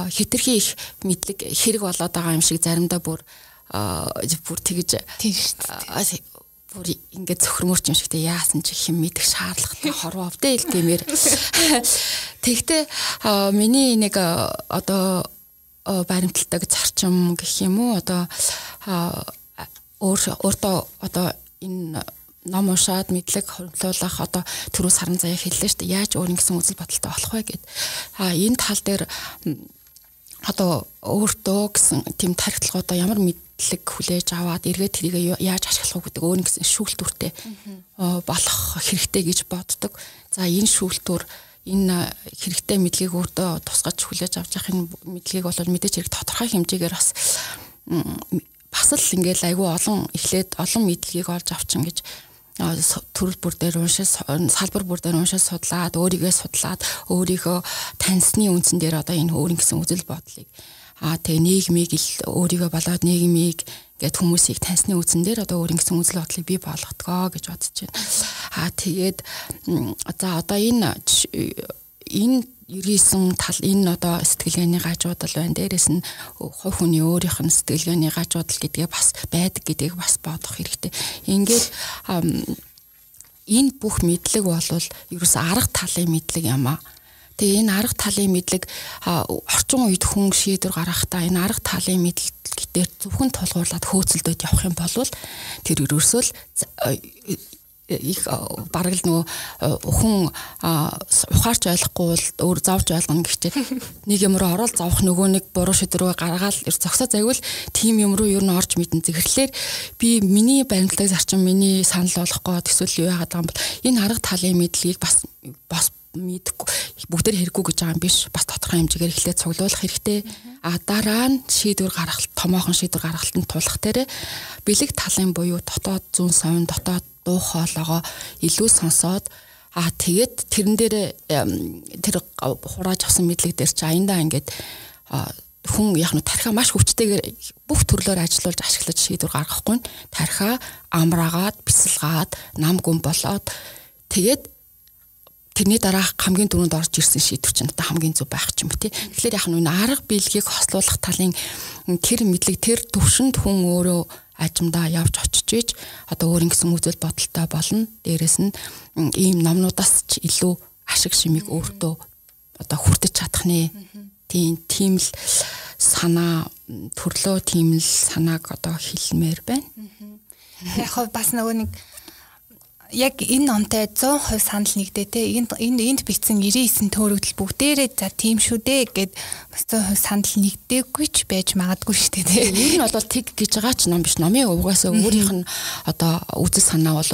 хитрхи их мэдлэг хэрэг болоод байгаа юм шиг заримдаа бүр бүр тэгж бүр ингээд зөвхөрмөрч юм шигтэй яасан ч хэм мэдэх шаардлагатай хорвоо өвдөө гэмээр. Тэгтээ миний нэг одоо баримталдаг зарчим гэх юм уу одоо өөр өөртөө одоо энэ ном уншаад мэдлэг хөрвүүлэх одоо түрүү саран заяа хэллээ шүү дээ. Яаж өөр ингэсэн үзэл бодолтой болох вэ гэд. А энэ тал дээр одоо өөртөө гэсэн тийм тархитлагуудаа ямар мэдлэг хүлээж аваад эргээд тэрийг яаж ашиглах вэ гэдэг өөр нэгэн шүүлтүртэй болох хэрэгтэй гэж боддог. За энэ шүүлтүр энэ хэрэгтэй мэдлэгийг өөртөө тусгаж хүлээж авч явах энэ мэдлэгийг бол мэдээж хэрэг тодорхой хэмжээгээр бас бас л ингээл айгүй олон эхлээд олон мэдлэгийг олж авчин гэж төрөл бүр дээр уншиж салбар бүр дээр уншиж судлаад өөрийгөө судлаад өөрийгөө таньсны үндсэн дээр одоо энэ өөрийн гэсэн үзэл бодлыг аа тэгээ нийгмийг өөрийгөө болоод нийгмийг гэд хүмүүсийг таньсны үндсэн дээр одоо өөрийн гэсэн үзэл бодлыг бий болгоцгоо гэж бодож байна. Аа тэгээд за одоо энэ энэ 99 тал энэ одоо сэтгэлгээний гажуудал байна. Дээрээс нь хувь хүний өөрийнх нь сэтгэлгээний гажуудал гэдгээ бас байдаг гэдгийг бас бодох хэрэгтэй. Ингээд энэ бүх мэдлэг бол ерөөс арга талын мэдлэг юм аа. Тэгээ энэ арга талын мэдлэг орчин үед хүн шийдвэр гаргахдаа энэ арга талын мэдлэг дээр зөвхөн тулгуурлаад хөөцөлдөд явах юм бол тэр ерөөсөө л их бараг л нөгөө хүн ухаарч ойлгохгүй бол өөр зовж ойлгоно гэхдээ нэг юм руу ороод зовх нөгөө нэг буруу шийдвэрөө гаргаад зогсоо загвал тийм юм руу ер нь орж мэдэн зэрэглэлээр би миний баримтлагын зарчим миний санал болгох гээд эсвэл юу яагаад байгаа юм бол энэ арга талын мэдлэгийг бас бас мэдхгүй бүгдээр хэрэггүй гэж байгаа юм биш. Бас тодорхой хэмжээгээр эхлээд цуглуулах хэрэгтэй. А дараа нь шийдвэр гаргахад томоохон шийдвэр гаргалтанд тулах дээр бэлэг талын буюу дотоод зүүн совин дотоод дуу хоолойгоо илүү сонсоод а тэгээд тэрэн дээр тэр хурааж авсан мэдлэг дээр чи аяндаа ингээд хүн яг нь тархиа маш хүчтэйгээр бүх төрлөөр ажиллуулж ашиглаж шийдвэр гаргахгүй нь тархиа амраагаад бясалгаад нам гүн болоод тэгээд тэрний дараах хамгийн дөрөнд орж ирсэн шийдвэр чинь одоо хамгийн зөв байх ч юм уу тий. Тэгэхээр яг нь арга биелгийг хослуулах талын тэр мэдлэг тэр төвшөнд хүн өөрөө ажимдаа явж очиж иж одоо өөр ингэсэн үзэл бодолтой болно. Дээрэс нь ийм номнуудаас ч илүү ашиг шимийг өөртөө одоо хүртэж чадах нэ Тийм тийм л санаа төрлөө тийм л санааг одоо хэлмээр байна. Яг бас нөгөө нэг яг энэ номтой 100% санал нэгдээ те энд энд бичсэн 99 төөрөгдөл бүгдээрээ за тийм шүү дээ гэд бас 100% санал нэгдээгүй ч байж магадгүй шүү дээ те. Ер нь бол тэг гэж байгаа ч ном биш. Номын угаасаа өөрийнх нь одоо үзэл санаа бол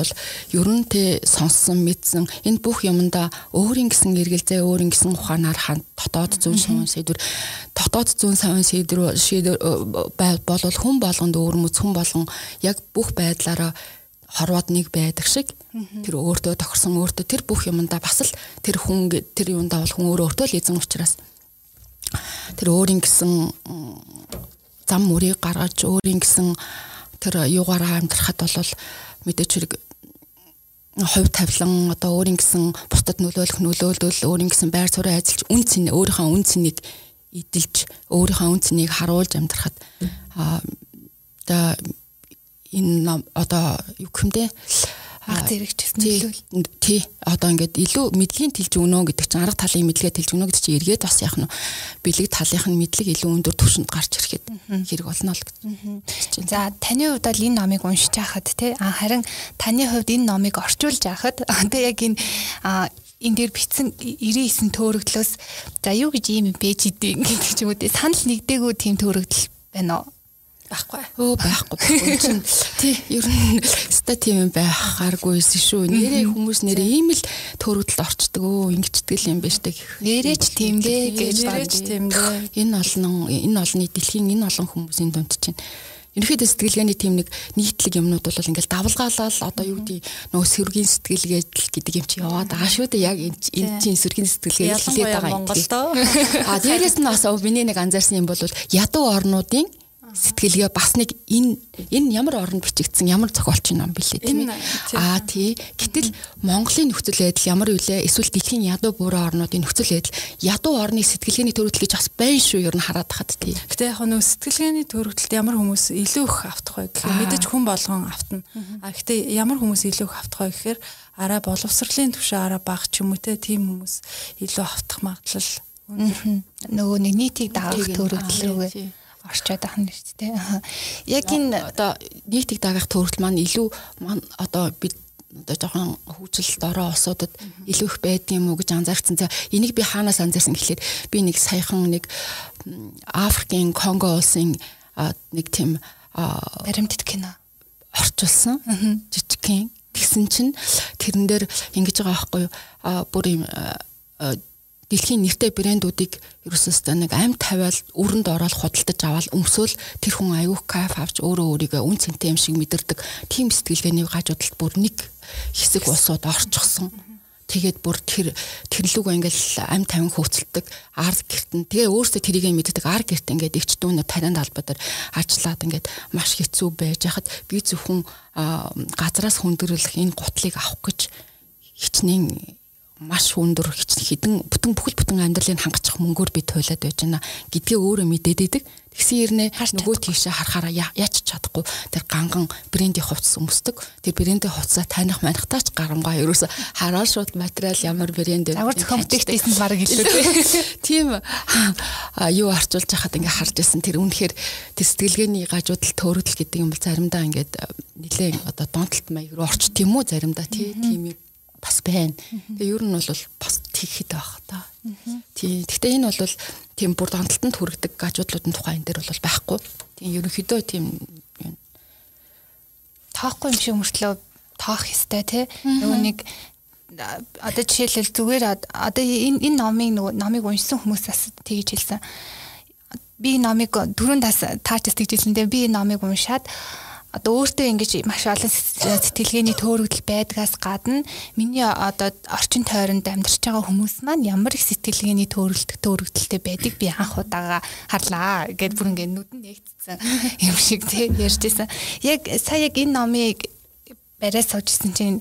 ер нь те сонссон мэдсэн энэ бүх юмдаа өөрийн гэсэн эргэлзээ өөрийн гэсэн ухаанаар ханд дотоод зүүн шуун сэдвэр дотоод зүүн савын сэдвэр шийдвэр болвол хүн болгонд өөр мэд хүн болгон яг бүх байдлаараа хорвоод нэг байдаг шиг. Тэр өөртөө тохирсон өөртөө тэр бүх юмдаа бас л тэр хүн тэр юундаа бол хүн өөрөө өөртөө л эзэн учраас. Тэр өөрийн гэсэн зам мөрийг гаргаж өөрийн гэсэн тэр юугаараа амьдрахад бол мэдээч хэрэг хувь тавилан одоо өөрийн гэсэн бусдад нөлөөлөх нөлөөлөл өөрийн гэсэн байр суурь ажиллаж үн цэн өөрийнхөө үн цэнийг эдэлж өөрийнхөө үн цэнийг харуулж амьдрахад одоо энэ одоо юу гэмдэ арга зэрэг ч гэсэн нөлөөл. Тий. Одоо ингээд илүү мэдлэгийн тэлж өгнө гэдэг чинь арга талын мэдлэгээ тэлж өгнө гэдэг чинь эргээд бас яах нь бэлэг талынх нь мэдлэг илүү өндөр түвшинд гарч ирэхэд хэрэг болно л гэж. За таны хувьд бол энэ номыг уншиж байхад тий харин таны хувьд энэ номыг орчуулж байхад одоо яг энэ энэ дээр бичсэн 99 төөрөгдлөөс за юу гэж ийм байж идэв гэдэг ч юм уу тий санал нэгдээгүй тийм төөрөгдөл байна уу? Байхгүй. Өө байхгүй. Тий ер нь ста тийм юм байхааргүйсэн шүү. Нэрээ хүмүүс нэрээ ийм л төрөгдөлд орчдөг өө ингэчдэг юм байна штэ. Нэрээч тийм дээ гэж нэрээч тийм дээ. Энэ олон энэ олонний дэлхийн энэ олон хүмүүсийн дунд чинь Ерөнхийдөө сэтгэлгээний тийм нэг нийтлэг юмнууд бол ингээл давлгаалал одоо юу гэдэг нөгөө сэргийн сэтгэлгээ гэдэг юм чи яваад байгаа шүү дээ. Яг энэ чинь сэргийн сэтгэлгээ хэлээд байгаа юм. А дээрэс нь бас миний нэг анзаарсан юм бол ядуу орнуудын сэтгэлгээ бас нэг энэ энэ ямар орнд бичигдсэн ямар зохиолч ном бэлээ тийм ээ. Аа тий. Гэтэл Монголын нөхцөл байдал ямар вүлээ? Эсвэл дэлхийн ядуу буурай орнуудын нөхцөл байдал ядуу орны сэтгэлгээний төрөлт гэж бас байна шүү ер нь хараад хахад тий. Гэтэ яг нөө сэтгэлгээний төрөлтөд ямар хүмүүс илүү их автах вэ гэхээр мэдээж хүн болгон автна. А гэтэ ямар хүмүүс илүү их автах вэ гэхээр арай боловсролын түвшин арай бага ч юм уу те тийм хүмүүс илүү автах магадлал нөгөө нэг нийтийг даах төрөлтөл рүүгээ орчоод ахна шүү дээ. Яг энэ одоо нийтийг дагах төрөл маань илүү одоо бид одоо жоохон хөгжилд ороо улсуудад илүү их байдаг юм уу гэж анзаарсан. За энийг би хаанаас анзаарсан гэхлээр би нэг саяхан нэг Африкийн Конго улсын нэг тийм баримтат кино орчуулсан. Жижигхэн тэгсэн чинь тэрэн дээр ингэж байгаа байхгүй юу? Бүр юм дэлхийн нэртэй брэндүүдийг ерөөсөө нэг амь тавиал өрөнд ороод худалдаж аваад өмсөөл тэр хүн аюух кайф авч өөрөө өөрийгөө үн цэнтэй юм шиг мэдэрдэг. Тийм сэтгэлгээний гажуудалд бүр нэг хэсэг улсууд орчихсон. Тэгээд бүр тэр тэрлүүг ингээл амь тавин хөөцөлдөг. Ар гертэн тэгээ өөрөөсөө тэрийг мэддэг. Ар герт ингээд өвч дүүнэ тарианд албадар ажиллаад ингээд маш хэцүү байж хахад би зөвхөн газраас хүндрэлэх энэ гутлыг авах гэж хичнээн маш өндөр хідэн бүтэн бүхэл бүтэн амьдралыг хангачих мөнгөөр би туйлаад байж байна. Гэдгээ өөрөө мэдээд идэг. Тэгсэн хэрнээ нөгөө тийшээ харахаараа яач чадахгүй. Тэр ганган брендийн хувцас өмсдөг. Тэр брендийн хувцасаа таних манихтаач гарамгаа. Ерөөсө хараад шууд материал ямар брэнд вэ? Ямар зохион бүтээгдэхүүн баг илүү тийм. Юу арчулж хахад ингээ харж исэн тэр үнэхээр тэр сэтгэлгээний гажуудал төөрөдөл гэдэг юм бол заримдаа ингээд нилээ одоо донтолт маяг руу орч тийм үү заримдаа тийм юм бас байна. Тэгээ ер нь бол бас тийхэд байх та. Тийм. Гэхдээ энэ бол тийм бүр донтолтод хүргэдэг гажуудлуудын тухай энэ дээр бол байхгүй. Тийм ерөнхийдөө тийм тоохгүй юм шиг мөртлөө тоох ёстой тий. Нөгөө нэг одоо жишээлбэл зүгээр одоо энэ энэ номыг нөгөө номыг уншсан хүмүүс бас тэгж хэлсэн. Би номыг дөрөв тас таач тэгж хэлсэндээ би энэ номыг уншаад одоо өөртөө ингэж маш олон сэтгэлгээний төөрөгдөл байдгаас гадна миний одоо орчин тойронд амьдарч байгаа хүмүүс маань ямар их сэтгэлгээний төөрөлт төөрөгдөлтэй байдаг би анх удаага харлаа гэд бүр ингэ нүдэн нэгтсэн юм шиг тий ярьжсэн. Яг сая яг энэ номыг барай суужсэн чинь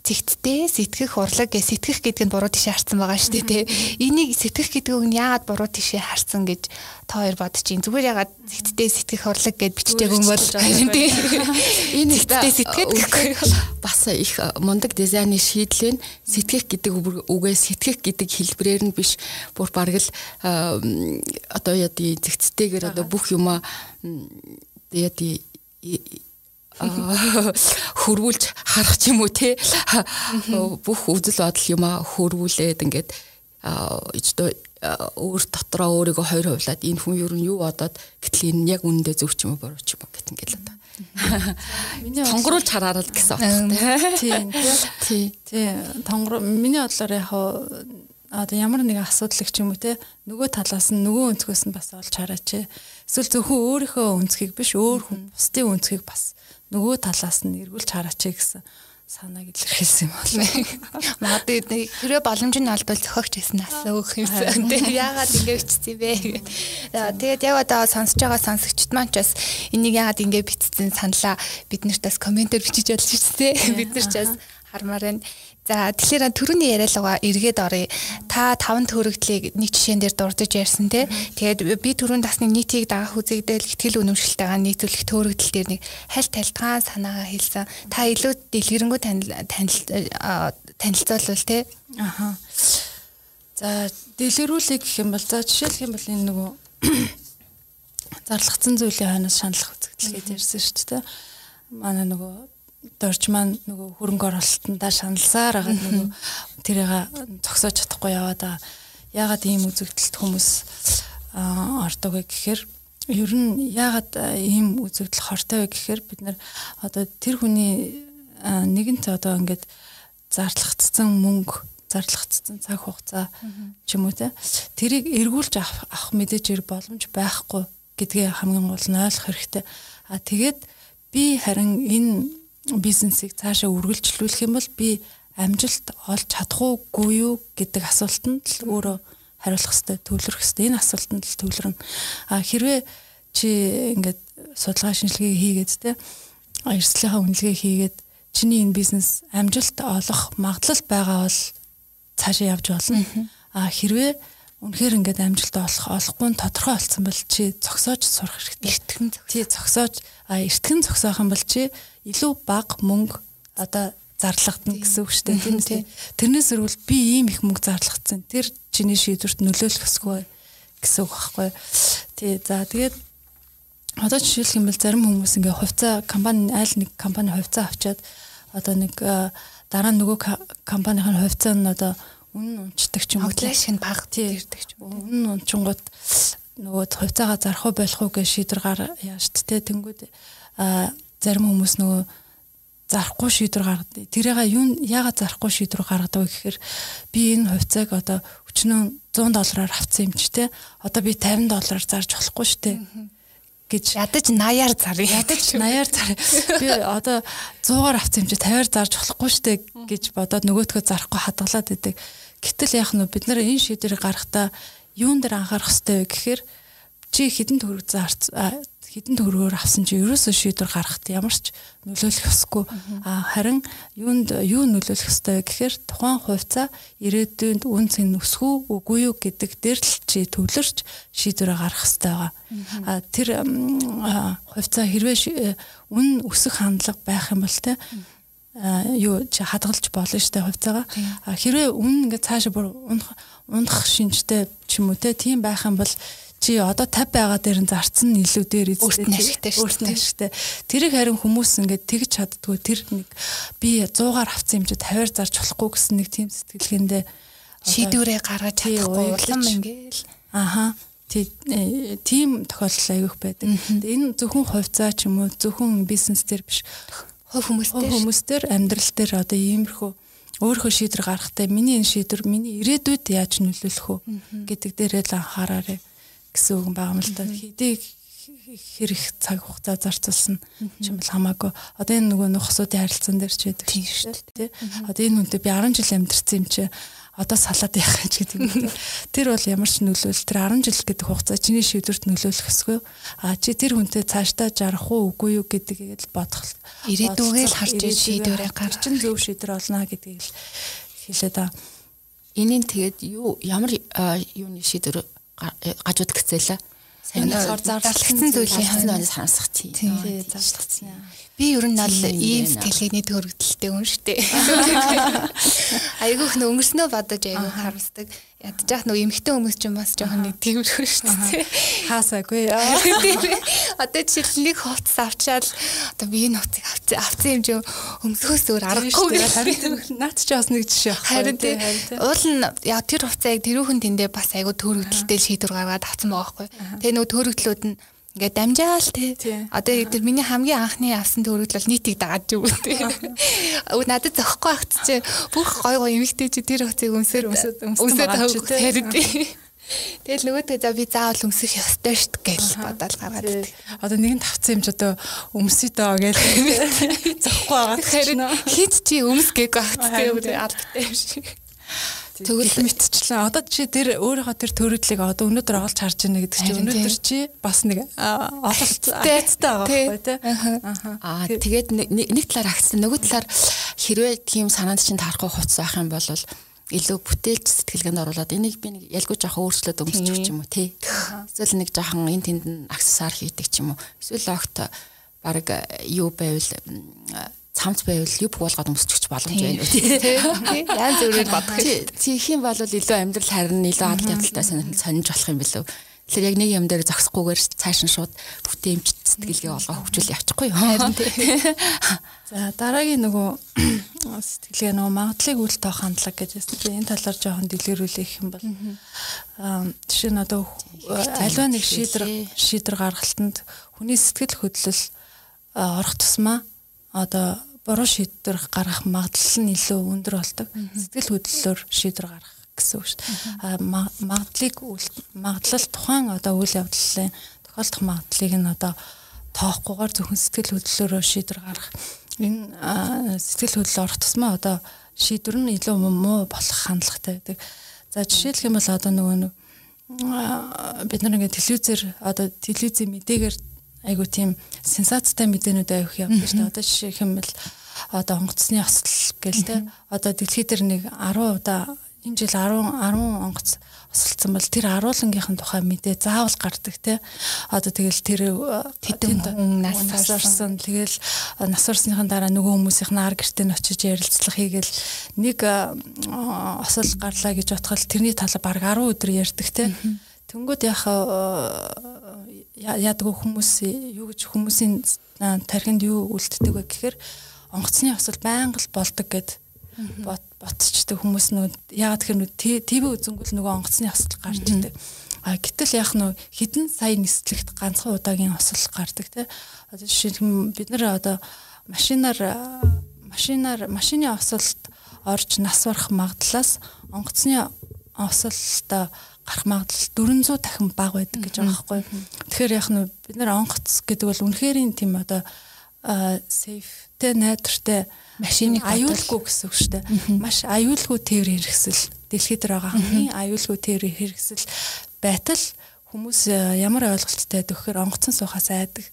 зэгтдээ сэтгэх урлаг гэж сэтгэх гэдэг нь буруу тишээ харсан байгаа шүү дээ тий. Энийг сэтгэх гэдэг нь яагаад буруу тишээ харсан гэж та хоёр бодож чинь? Зүгээр яагаад зэгтдээ сэтгэх урлаг гэж бичдэг юм бол тий. Энэ зэгтдээ сэтгэхэд гэхгүй. бас их мундаг дизайны шийдэл нь сэтгэх гэдэг үгээ сэтгэх гэдэг хэлбрээр нь биш. Бүр бараг л одоо яа тий зэгтдээгээр одоо бүх юма яа тий хөрвүүлж харах ч юм уу те? Бүх үзэл бодол юм а хөрвүүлээд ингээд өөр дотроо өөрийгөө хоёр хувлаад энэ хүн юу юу бодоод гэтэл энэ яг үнэндээ зөв ч юм уу буруу ч юм уу гэт ингээд л одоо. Миний тонгоруулж хараарал гэсэн үг тийм тий тий тонгор миний бодлоор яг одоо ямар нэгэн асуудал их ч юм уу те нөгөө талаас нь нөгөө өнцгөөс нь бас олж хараач. Эсвэл зөвхөн өөрийнхөө өнцгийг биш өөр хүн бусдын өнцгийг бас нөгөө талаас нь эргүүлж хараач гэсэн санааг илэрхийлсэн юм бол магадгүй хэрвээ боломж нь олдвол зохиогч гэсэн асаа өгөх юмсан. Тэгээ яагаад ингэ бичсэн бэ? Тэгээд яг одоо сонсож байгаа сонсогчд маань ч бас энийг яагаад ингэ бичсэн саналаа бид нарт бас комментээр бичиж ялж ирсэн. Бид нар ч бас хармаар байна. За тэгэхээр түрүүний яриалгаа эргээд оръё. Та таван төрөгдлийг нэг жишээн дээр дурдж ярьсан тий. Тэгээд би түрүүн дасны нийтийг дагах үзэгдэл ихтгэл үнэмшилтэйгээ нийцүүлэх төрөгдөл дээр нэг хальт талтгаан санаагаа хэлсэн. Та илүү дэлгэрэнгүй танил танилцуулвал тий. Аха. За дэлгэрүүлэх гэх юм бол за жишээлх юм бол энэ нөгөө зарлагдсан зүйлийн хойноос шаналлах үзэгдэл гэж ярьсан шүү дээ. Манай нөгөө дорж маань нөгөө хөрөнгө оруулалтандаа шаналсаар байгаа нөгөө тэрийг зогсоож чадахгүй яваад байгаа. Яагаад ийм үзэгдэлт хүмүүс ордог вэ гэхээр ер нь яагаад ийм үзэгдэл хортой вэ гэхээр бид нар одоо тэр хүний нэгэнт одоо ингээд зарлагдсан мөнгө зарлагдсан цаг хугацаа ч юм уу те тэрийг эргүүлж авах мэдээж боломж байхгүй гэдгээ хамгийн гол нь ойлгох хэрэгтэй. А тэгээд би харин энэ бизнесийг цаашаа үргэлжлүүлэх юм бол би амжилт олж чадах уугүй юу гэдэг асуултанд л өөрөө хариулах хэрэгтэй, төвлөрөх хэрэгтэй. Энэ асуултанд л төвлөрнө. А хэрвээ чи ингээд судалгаа шинжилгээ хийгээд те эрсдлийнхаа үнэлгээ хийгээд чиний энэ бизнес амжилт олох магадлал байгаа бол цаашаа явж болно. А хэрвээ үнэхээр ингээд амжилт олох олохгүй нь тодорхой болсон бол чи зогсоож сурах хэрэгтэй. Эртгэн тий зогсоож а эртгэн зогсоох юм бол чи илүү бага мөнгө одоо зарлагдана гэсэн үг шүү дээ. Тийм үү тэрнээс өрвөл би ийм их мөнгө зарлагдсан тэр чиний шийдвэрт нөлөөлөх ёсгүй гэсэн үг байхгүй. Тий за тэгээд одоо жишээлх юм бол зарим хүмүүс ингээ хувьцаа компани айл нэг компани хувьцаа авчаад одоо нэг дараа нөгөө компанийн хувьцаа нь одоо үнэн унцдаг ч юм уу? Флеш нь баг ирдэг ч юм уу? Үнэн унчингууд нөгөө хувьцаагаа зарах уу болох уу гэж шийдвэр гар яаж тэ тэнгүүд зарим хүмүүс нөгөө зарахгүй шийдвэр гаргадаг. Тэрийг юу яагаад зарахгүй шийдвэр гаргадаг вэ гэхээр би энэ хувьцааг одоо өчнөө 100 доллараар авсан юм чи те. Одоо би 50 доллараар зарж болохгүй шүү дээ гэж ядаж 80-аар зарыг ядаж 80-аар зар. Би одоо 100-аар авсан юм чи 50-аар зарж болохгүй дээ гэж бодоод нөгөөдгөө зарахгүй хадгалаад идэг. Гэтэл яах нь бид нар энэ шийдвэрийг гаргахдаа юун дээр анхаарах хэрэгтэй вэ гэхээр чи хідэн төгрөг зарц хідэн төгрөгөөр авсан чи ерөөсөө шийдвэр гаргахт ямар ч нөлөөлөх ёсгүй. А харин юунд юу нөлөөлөх ёстой вэ гэхээр тухайн хувьцаа ирээдүйд үн цэн өсөх үгүй юу гэдэг дээр л чи төвлөрч шийдвэр гаргах ёстой байгаа. А тэр хувьцаа хэрвээ үн өсөх хандлага байх юм бол те юу чи хадгалж болно штэ хувьцаагаа. Хэрвээ үн ингээд цаашаа бүр унах шинжтэй ч юм уу те тийм байх юм бол чи одоо 50 байгаа дээр нь зарцсан илүү дээр эзэлтэй ашигтай өөртөө ашигтай. Тэрийг харин хүмүүс ингээд тэгж чаддгүй. Тэр нэг би 100-аар авсан юм чи 50-аар зарж болохгүй гэсэн нэг тийм сэтгэлгээндээ шийдвэрээ гаргаж чадахгүй улам ингээл. Аха. Тийм тохиолдол аявих байдаг. Энэ зөвхөн хувьцаа ч юм уу зөвхөн бизнес дээр биш. Хувь хүмүүстээр хүмүүстээр амьдрал дээр одоо иймэрхүү өөрөө шийдвэр гаргахтай миний энэ шийдвэр миний ирээдүйд яаж нөлөөлөх вэ гэдэг дээрээ л анхаараарай гэсэн үг байгаа юм л да. Хэдий хэрэг цаг хугацаа зарцуулсан юм бол хамаагүй. Одоо энэ нөгөө нөхсуудын харилцаан дээр ч байдаг шүү дээ. Одоо энэ хүнтэй би 10 жил амьдэрсэн юм чи одоо салаад яах гэж гэдэг юм. Тэр бол ямар ч нөлөөлөл тэр 10 жил гэдэг хугацаа чиний шийдвэрт нөлөөлөх ёсгүй. А чи тэр хүнтэй цаашдаа жарах уу үгүй юу гэдгийг л бодох. Ирээдүгээ л харж шийдвэрээ гарч ин зөв шийдвэр олно гэдгийг л хэлээд аа. Энийг тэгээд юу ямар юуны шийдвэр гажууд гэцээлээ сайн зарлагдсан зүйлийн ханаас хансах тийм. Тийм зарлагдсан. Би ер нь бол ийм сэтгэлгээний төрөгдөлтэй хүн шүү дээ. Айгүйх нөө өнгөрснөө бодож айгүй харамсдаг. Ядчих нөө эмхтэн хүмүүс ч юм бас жоохон нэг тиймэрхүү шүү дээ. Хаасаагүй. Одоо жишээл нэг хувцас авчаал одоо би энэ хувцыг авцсан юм чи өмсгөөс өөр аргагүй. Харин наад чи бас нэг жишээ байна. Харин тийм. Уул нь яг тэр хувцааг тэрүүхэн тэндээ бас айгүй төрөгдөлтэй шийдвэр гаргаад авсан байгаа байхгүй. Тэгээ нөө төрөгдлүүд нь Ингээд дамжаал тий. Одоо тэр миний хамгийн анхны авсан төрөлд нийтийг дагаад юу тий. Өө надад зөхгүй ахт чи бүх гой гой эмэгтэй чи тэр хөцөг өмсөөр өмсөд өмсөд харин тий. Тэгэл нөгөөдөө за би заавал өмсөх ёстой дээ гэж бодоод гаргаад байдаг. Одоо нэгэн тавцсан юм ч одоо өмсөй доо гэж зөхгүй байгаа. Тэгэхээр хит чи өмс гээгүй ахт тий алдтай юм шиг. Тэгвэл мэдчихлээ. Одоо чи тэр өөрийнхөө тэр төрөлдлийг одоо өнөөдөр олж харж байна гэдэг чинь өнөөдөр чи бас нэг ололт айцтай байгаа байхгүй тий. Аа тэгээд нэг талаар агцсан. Нөгөө талаар хэрвээ тийм санаанд чинь таарахгүй хуц байх юм бол илүү бүтээлч сэтгэлгээнд оруулаад энийг би нэг ялгүй жоохон өөрчлөөд өмсчих ч юм уу тий. Эсвэл нэг жоохон эн тэнд нь аксессуар хийдэг ч юм уу. Эсвэл огт баг юу байвал цамц байвал юу буулгаад өмсчих боломж байна үү тий. Янз бүрээр бодох. Тийх юм бол илүү амьдрал харин илүү адал явдалтай сонирж болох юм билүү. Тэгэхээр яг нэг юм дээр зогсохгүйгээр цааш нь шууд бүтээмж сэтгэлгээ олгоо хөгжүүл явчихгүй юу. За дараагийн нөгөө сэтгэлгээ нөгөө магадлалыг үл тоох хандлага гэж байна. Энэ талаар жоохон дэлгэрүүлэх юм бол жишээ нь одоо альва нэг шийдвэр шийдвэр гаргалтанд хүний сэтгэл хөдлөл орох тусмаа одоо буруу шийдвэр гаргах магадлал нь илүү өндөр болдог. Сэтгэл хөдлөлөөр шийдвэр гаргах гэсэн үг шүү дээ. Магадлалыг магадлал тухайн одоо үйл явдлын тохиолдох магадлалыг нь одоо тоохгүйгээр зөвхөн сэтгэл хөдлөлөөрөө шийдвэр гаргах. Энэ сэтгэл хөдлөл орох тусмаа одоо шийдвэр нь илүү муу болох хандлагатай байдаг. За жишээлх юм бол одоо нөгөө нэг бид нар ингээд телевизээр одоо телевизийн мэдээгээр айгу тийм сенсацтай мэдээнүүд авих явдаг шүү дээ. Одоо жишээ хэмэл одоо онгоцны осол гэл те. Одоо дэлхийд дээр нэг 10 удаа энэ жил 10 10 онгоц осолцсон бол тэр аруулангийнхэн тухай мэдээ заавал гардаг те. Одоо тэгэл тэр тэдэн хүн нас орсон. Тэгэл нас орсныхан дараа нөгөө хүмүүсийн ар гэртээ нь очиж ярилцлага хийгээл нэг осол гарлаа гэж бодхол тэрний талаа баг 10 өдөр ярьдаг те. Тэнгүүд яах яадаг хүмүүс юу гэж хүмүүсийн тархинд юу үлддэг вэ гэхээр онгоцны осол байнга л болдог гэд ботчдаг хүмүүс нөө яагаад тэгэхээр ТV үзэнгүүл нөгөө онгоцны осол гарч идэг. А гэтэл яг нөө хідэн сая нислэгт ганцхан удаагийн осол гардаг те. Одоо жишээ бид нар одоо машинаар машинаар машины осолд орж нас барах магадлалаас онгоцны осолд гарах магадлал 400 дахин бага байдаг гэж байгаа байхгүй. Тэгэхээр яг нь бид нар онгоц гэдэг бол үнэхэрийн тийм одоо сейфтэй найдвартай машиныг аюулгүй гэсэн үг шүү дээ. Маш аюулгүй тээвэр хэрэгсэл. Дэлхийд дээр байгаа хамгийн аюулгүй тээвэр хэрэгсэл. Байтал хүмүүс ямар ойлголттой гэхээр онгоцон суухаас айдаг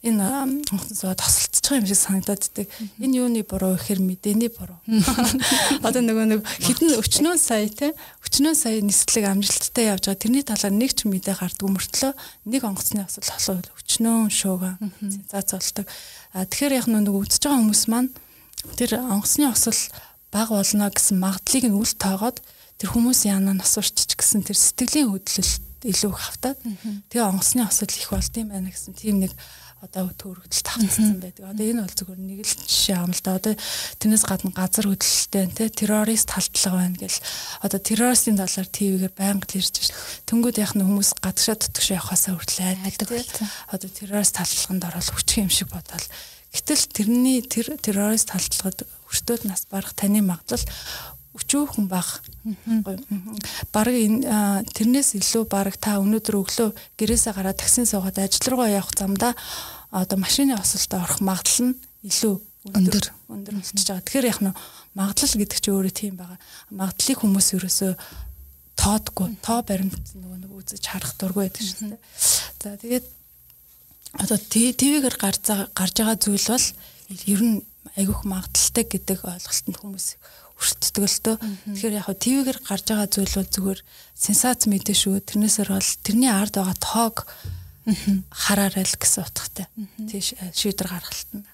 энэ онцсоо тосолцож байгаа юм шиг санагдаад идэг. Энэ юуны буруу гэхээр мэдээний буруу. Одоо нөгөө нэг хідэн өчнөө сая те өчнөө сая нислэг амжилттай явж байгаа. Тэрний талаар нэг ч мэдээ гардгүй мөртлөө нэг онгоцны асал холоо өчнөө шууга цаац болдог. Тэгэхээр яг нөгөө үзэж байгаа хүмүүс маань тэр онгоцны осол баг болно гэсэн магадлалыг нь үл тоогоод тэр хүмүүс яана нас урчиж гэсэн тэр сэтгэлийн хөдлөлт илүү их хавтаад тэгээ онгоцны осол их болд юм байна гэсэн тийм нэг одоо төрөгдөл тавцсан байдаг. Одоо энэ бол зөвхөн нэг л жишээ юм л да. Одоо тэрнээс гадна газар хөдлөлттэй те террорист халдлага байна гэл одоо террористийн талаар ТV-гээр байнга ирж байна. Тэнгүүд яах нь хүмүүс гадагшаа тутагш явахаасаа хүртэл. Одоо террорист халдлаганд орол хүчтэй юм шиг бодоол. Гэтэл тэрний тэр террорист халдлагад өртөөд нас барах таны магадлал өчүүхэн баг. Бараг энэ тэрнээс илүү бараг та өнөөдөр өглөө гэрээсээ гараад таксин суугаад ажил руугаа явах замдаа одоо машины осолтод орох магадлал нь илүү өндөр өндөр болчихж байгаа. Тэгэхээр яг нь магадлал гэдэг чинь өөрөө тийм байгаа. Магадлалыг хүмүүс ерөөсөө тоодгүй, тоо баримт нөгөө нэг үзэж харах дургүй байдаг шүү дээ. За тэгээд одоо ТV-гээр гарч гарч байгаа зүйл бол ер нь айгүйх магадлалтай гэдэг ойлголтод хүмүүс дөө. Тэгэхээр яг ТV-гээр гарч байгаа зүйл бол зүгээр сенсац мэдээ шүү. Тэрнээсээр бол тэрний ард байгаа тоог хараарай л гэсэн утгатай. Тийш шийдвэр гаргалт нь.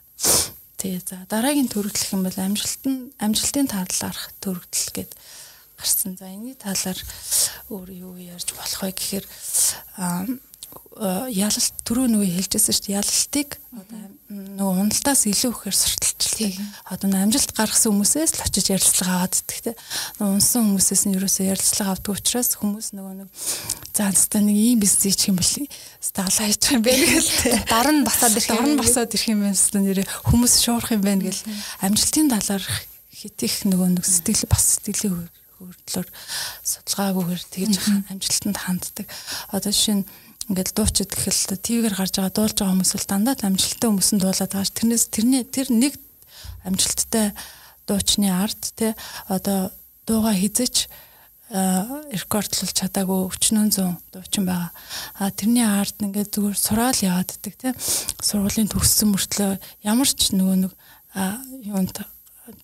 Тэгээ за дараагийн төрөлдөх юм бол амжилт нь амжилтын талаарх төрөлдөл гээд гарсан. За энэний талаар өөр юу ярьж болох вэ гэхээр ялалт түрүү нөгөө хэлжсэн шүү дээ ялалтыг одоо нөгөө уналтаас илүү ихээр сурталчилдаг. Одоо амжилт гаргасан хүмүүсээс л очиж ярилцлага аваад идэх те. Нөгөө унсан хүмүүсээс нь ерөөсөө ярилцлага авдаг учраас хүмүүс нөгөө нэг за хэвээр нэг ийм бизнес хийх юм бол стаалаа хийчих юм байна гэл те. Дор нь басаад ирэх нь басаад ирэх юм байна гэсэн нэрээ хүмүүс шуурах юм байна гэл амжилтын талаар хитих нөгөө нэг сэтгэл бас сэтгэлийн хөрдлөөр судалгаагүйгээр тэгж амжилтанд ханддаг. Одоо жишээ нь ингээд дуучид гэхэл ТV-гээр гарч байгаа дуулж байгаа хүмүүс бол дандаа амжилттай хүмүүс нь дуулаад байгаа ш. Тэрнээс тэрний тэр нэг амжилттай дуучны арт те одоо дууга хизэж рекордлуулж чадаагүй өчнөн зүүн дуучин байгаа. А тэрний арт ингээд зүгээр сураал яваад ддэг те. Сургуулийн төгссөн мөртлөө ямар ч нөгөө нэг юунд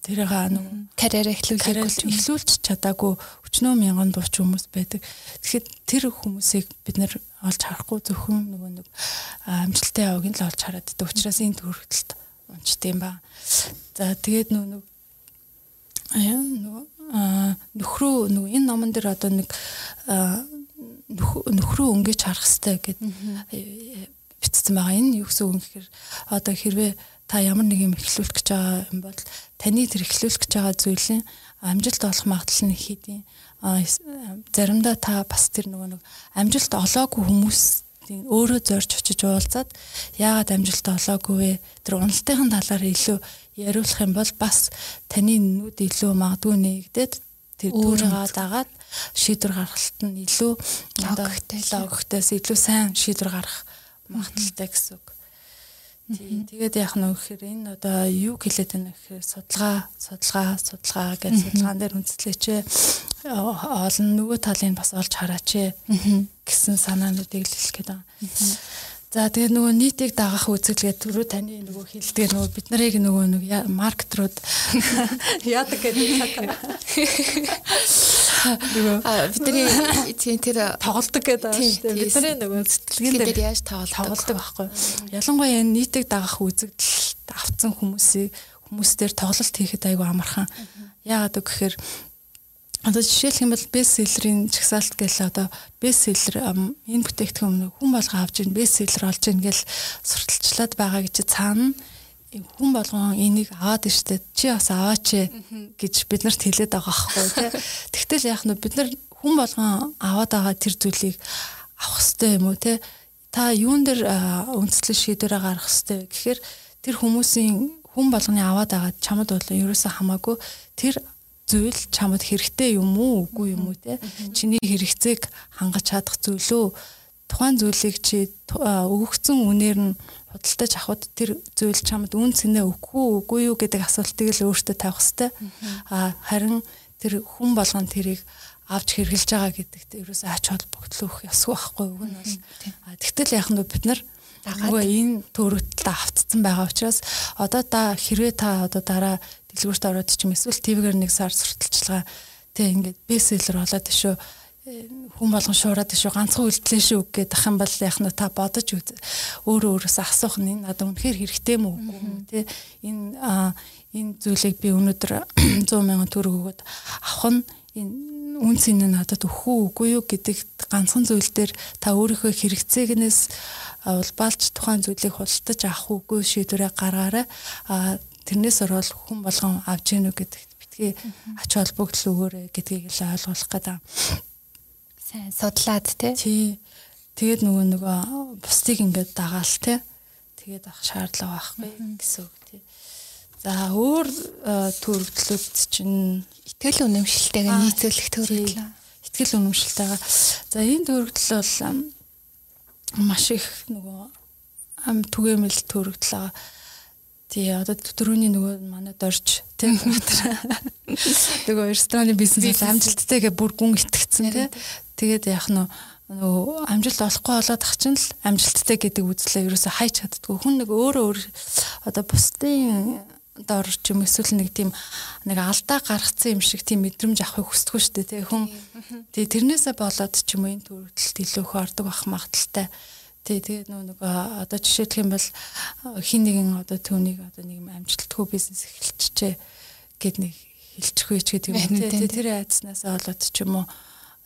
тэрийг нэг карьер эхлүүлэх эхлүүлж чадаагүй өчнөө мянган дуучин хүмүүс байдаг. Тэгэхээр тэр хүмүүсийг бид нэр олж харахгүй зөвхөн нөгөө нэг амжилттай яваг нь л олж хараад байдаг. Учираас энэ төрөлтөлт унчт юм ба. За тэгээд нөгөө нэг нөгөө нөхрөө нөгөө энэ номон дээр одоо нэг нөхрөө өнгөж харах хэрэгтэй гэд бичсэн байгаа. Энэ юу гэсэн үг гэхээр одоо хэрвээ та ямар нэг юм эхлүүлэх гэж байгаа юм бол таны тэр эхлүүлэх гэж байгаа зүйлийн амжилт олох магадлал нь хийдیں۔ Заримдаа та бас тэр нөгөө нэг амжилт олоогүй хүмүүс өөрөө зорж очиж уулзаад яагаад амжилт олоогүй вэ? Тэр уналтын талаар илүү яриулах юм бол бас таны нүд илүү магадгүй нэгдээд тэр өөрийгөө дагаад шийдвэр гаргалт нь илүү логиктээс илүү сайн шийдвэр гарах магадaltaй гэсэн үг. Тэгээд яах нь вэ гэхээр энэ одоо юу хэлээд байна гэхээр судалгаа, судалгаа, судалгаа гэж судалгаан дээр үндэслээч олон нөгөө талыг бас олж хараач гэсэн санаануудыг л хэлэх гээд байгаа. За тэгээ нөгөө нийтийг дагах үзэлгээд түрүү таны нөгөө хэлдэг нөгөө бид нарыг нөгөө нэг маркетрууд яадаг гэдэг бидний тийм тэр тоглолдог гэдэг дээ. Бидний нөгөө сэтгэлгэн дээр яаж тоглолдог байхгүй. Ялангуяа энэ нийтийг дагах үзэгдэл авцсан хүмүүсийг хүмүүстээр тоглолт хийхэд айгүй амархан. Яагаад гэвэл Одоо жишээлх юм бол бестселлерийн чагсаалт гэл одоо бестселлер энэ бүтээгдэхүүн хүн болго авч ийн бестселлер олж ийн гэл сурталчлаад байгаа гэж цаана хүн болгон энийг аваад штэ чи бас аваач гэж бид нарт хэлээд байгаа байхгүй тий. Тэгтэл яах нь бид нар хүн болгон аваад байгаа тэр зүйлийг авах хэрэгтэй юм уу тий. Та юун дээр үндэслэл шийдвэрээ гаргах хэрэгтэй гэхээр тэр хүмүүсийн хүн болгоны аваад байгаа чамд бол ерөөсөө хамаагүй тэр зүйл чамд хэрэгтэй юм уу үгүй юм уу те? Чиний хэрэгцээг хангаж чадах зүйлөө тухайн зүйлийг чи өгөгдсөн үнээр нь худалдаж авахд тэр зүйл чамд үн цэнэ өгөхгүй үгүй юу гэдэг асуултыг л өөртөө тавих хэрэгтэй а харин тэр хүн болгон тэрийг авч хэрглэж байгаа гэдэгт ерөөсөө ач холбогдол өгөх ёсгүй байхгүй үг нь бол. Тэгтэл яах нь бид нар нөгөө энэ төрөлтөд автцсан байгаа учраас одоо та хэрвээ та одоо дараа дэлгүүрт ороод ч юм эсвэл ТV-гээр нэг сар сурталчилгаа тэг ингээд бестселлер болоод шүү хүн болгон шуураад шүү ганцхан үйлдэлээ шүү гэдэг юм бол яг нь та бодож өөрөө өөрөөсөө асуух нь энэ надад үнэхээр хэрэгтэй мүү үгүй тий энэ энэ зүйлийг би өнөөдөр 100 сая төгрөг өгөөд авах нь энэ үн цэн нь надад өгөх үгүй юу гэдэг ганцхан зүйл дээр та өөрийнхөө хэрэгцээгнээс улбаалж тухайн зүйлийг худалдаж авах үгүй шийдвэрээ гаргаарай тэрнээс орол хүн болгон авж гинүү гэдэгт битгий ач холбогдол өгөөрэй гэдгийг л ойлгуулах гэдэг. Сайн судлаад тий. Тий. Тэгээд нөгөө нөгөө бусдыг ингээд дагаал тий. Тэгээд авах шаардлага байхгүй гэсэн үг тий. За өөр төрөгдлүүд чинь итгэл үнэмшилтэйгээ нийцүүлэх төрөгдлөө. Итгэл үнэмшилтэйгээ. За энэ төрөгдөл бол маш их нөгөө ам түгээмэл төрөгдлөө. Тий одоо түрүүний нөгөө манад орж тийм нөгөө рестораны бизнес амжилттайгээ бүр гүн итгэцэн тий. Тэгээд яах нь нөгөө амжилт олохгүй болоод ах чинь л амжилттай гэдэг үзлээ. Ерөөсө хайч чаддгүй. Хүн нэг өөрөө өөр одоо бусдын дор ч юм эсвэл нэг тийм нэг алдаа гаргацсан юм шиг тийм мэдрэмж авахыг хүсдэггүй шүү дээ тий. Хүн тий тэрнээсээ болоод ч юм уу энэ төрөлтөлт илүү их ордог бах магадaltaй тий тэгээд нөгөө нэг одоо жишээлх юм бол хин нэгэн одоо түүнийг одоо нэг амжилтгүй бизнес эхэлчихэ гэд нэг хэлчихгүй ч гэдэг юм. Тий тэр айдснаас болоод ч юм уу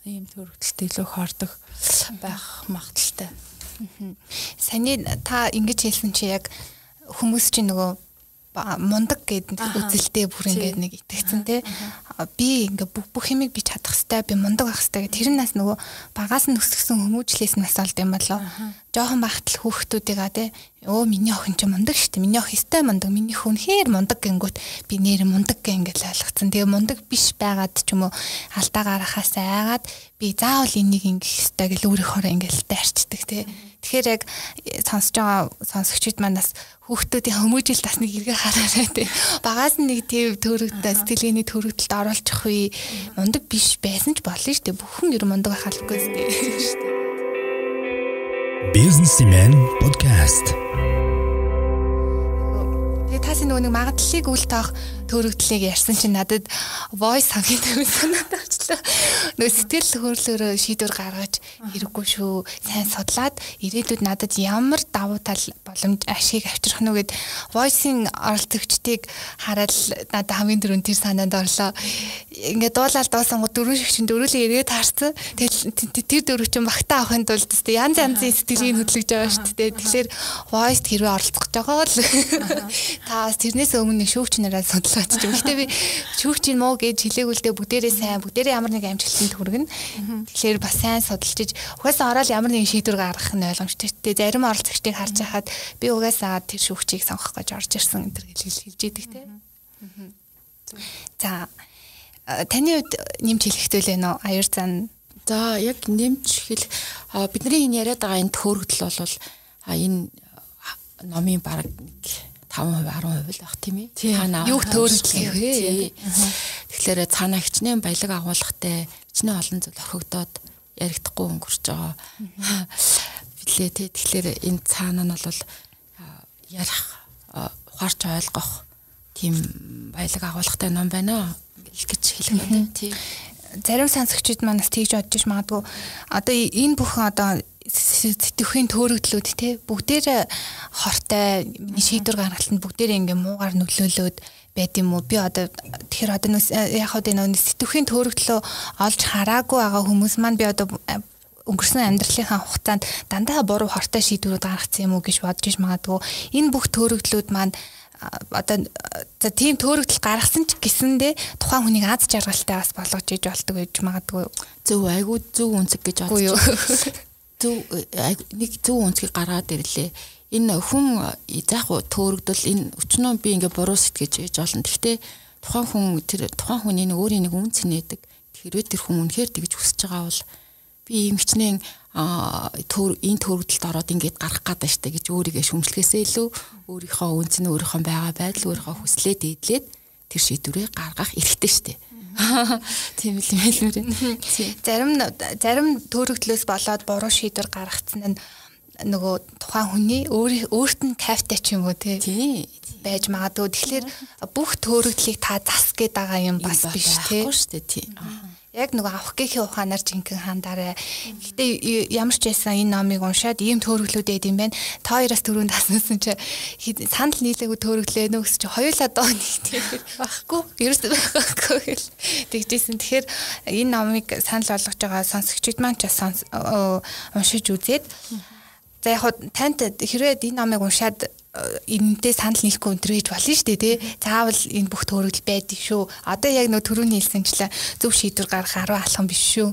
ийм төрөлтөлт илүү их ордог байх магадaltaй. Саний та ингэж хэлсэн чи яг хүмүүс чинь нөгөө мундаг гэдэг үзэлтэй бүр ингээд нэг итгэцэн те би ингээ бүх бүх юмыг би чадах хэвээр би мундаг байх хэвээр. Тэр нас нөгөө багаас нь өсгсөн хүмүүжлээс нас олд юм болоо жоохон бахтал хүүхдүүдийг а те өө миний охин ч мундаг штэ миний ох өстэй мундаг. Миний хүн хээр мундаг гингүүт би нэр мундаг гэ ингээл ойлгоцсон тэгээ мундаг биш байгаад ч юм уу алдаа гарахаас айгаад би заавал энийг ингэх хэвээр гэл өөрийнхөө ингээл дайрчдаг те тэгэхээр яг сонсож байгаа сонсогчид манаас хүүхдүүдийн хүмүүжил бас нэг эргээ хараарай тий. Багаас нь нэг тийм төрөгдөө сэтгэлгээний төрөгдөлд оруулчих үе мундаг биш байсан ч болно шүү дээ. Бүхэн ер мундаг байх албагүй шүү дээ. Businessman podcast Тэгээ тас нөгөө нэг магадлалыг үл тоох төрөгдлийг ярьсан чинь надад voice хамгийн төвөнд санаад авчлаа. Нөгөө сэтгэл хөдлөлөөрөө шийдвэр гаргаж хэрэггүй шүү. Сайн судлаад ирээдүйд надад ямар давуу тал боломж ашиг авчрах нь гэд voice-ийн оролцогчдыг хараад надад хамгийн түрүүнд тэр санаанд орлоо. Ингээ дуулаад дуусан го дөрөв шиг чинь дөрүлээ эргээд таарсан. Тэгэл тэр дөрөв чинь багтаа авахын тулд тест янз янзын сэтгэлийг хөдлөж байгаа шүү дээ. Тэгэхээр voice хэрвээ оролцох гэж байгаа бол та тэрнээс өмнө шүүгч нараа судлаад юм. Гэтэ би шүүгч юм уу гэж хэлээгүүлдэ бүгдээрээ сайн бүгдээрээ ямар нэг амжилтанд хүргэнэ. Тэгэхээр бас сайн судалж угаасаа ороод ямар нэгэн шийдвэр гаргах нь ойлгомжтой. Тэгээ зарим оролцогчдыг харж хахад би угаасаа тэр шүүгчийг сонгох гэж орж ирсэн энэ төр хэлж хэлж идэг те. За таны хувьд нэмж хэлэх зүйл байна уу? Аюур зан За яг нэмж хэлэх бидний энэ яриад байгаа энэ төөрөгдөл бол энэ номын баг 5% 10% л байх тийм ээ. Юу төөрөлдөх вэ? Тэгэхээр цаана хичнээн баялаг агуулгатай хичнээн олон зүйл орхигдоод яригдахгүй өнгөрч байгаа. Билээ тий. Тэгэхээр энэ цаана нь бол ярих ухаарч ойлгох тийм баялаг агуулгатай ном байна гэж хэлэх юм тий. Зарим сонсогчид манаас тэгж бодож магадгүй одоо энэ бүхэн одоо сэтгэхийн төөрөгдлүүд те бүгдээр хортой шийдвэр гаргалтанд бүгдээр ингээ муугар нөлөөлөөд байд юм уу? Би одоо тэгэхээр одоо яг хөө энэ сэтгэхийн төөрөгдлөө олж хараагүй байгаа хүмүүс маань би одоо өнгөрсөн амьдралынхаа хугацаанд дандаа буруу хортой шийдвэрүүд гаргацсан юм уу гэж бодож иж магадгүй. Энэ бүх төөрөгдлүүд маань одоо за тийм төөрөгдөл гаргасан ч гэсэндээ тухайн хүнийг аз жаргалтай бас болгож иж болдог гэж магадгүй. Зөв айгуу зөв үнцэг гэж бодож нэг зөв үнцгийг гаргаад ирлээ. Энэ хүн заах төөрөгдөл энэ өчнөө би ингээ буруу сэтгэж яж олон. Гэхдээ тухайн хүн тэр тухайн хүний нэг өөрийн нэг үн цэнэдэг. Тэгэхээр тэр хүн үнэхээр тэгж хүсэж байгаа бол би ийм хичнээн төр энэ төрөгдөлд ороод ингээд гарах гэдэг штэ гэж өөрийгөө шүмжлэхээсээ илүү өөрийнхөө үн цэнэ өөрийнхөө байгаа байдал өөрийнхөө хүслээ дээдлээд тэр шийдвэрээ гаргах эрхтэй штэ. Тийм л юм хэлмээр. Зарим зарим төөрөгдлөөс болоод буруу шийдвэр гаргацсан нь нөгөө тухайн хүний өөрт нь кайфтай ч юм уу тий байж магадгүй. Тэгэхээр бүх төөрөгдлийг та зас гээд байгаа юм бас биш тий. Баггүй шүү дээ тий яг нөгөө авах гэхийн ухаанаар жинхэнэ хандаарай. Гэтэ ямар ч байсан энэ номыг уншаад ийм төөрөглүүд байд юм байна. Та хоёроос түрүүнд таснасан чи санал нийлээгүй төөрөглөө нөө гэсэн чи хоёулаа доо нэг байхгүй. Ерөөс байхгүй гэл тэгжсэн. Тэгэхээр энэ номыг санал болгож байгаа сонсогчид маань ч уншиж үзээд За яг танд хэрвээ энэ номыг уншаад энэнтэй санал нийлэхгүй өнтрэж болно шүү дээ тий. Заавал энэ бүх төрөл байдаг шүү. Одоо яг нөө төрөний хэлсэнчлээ зөв шийдвэр гаргах 10 алхам биш шүү.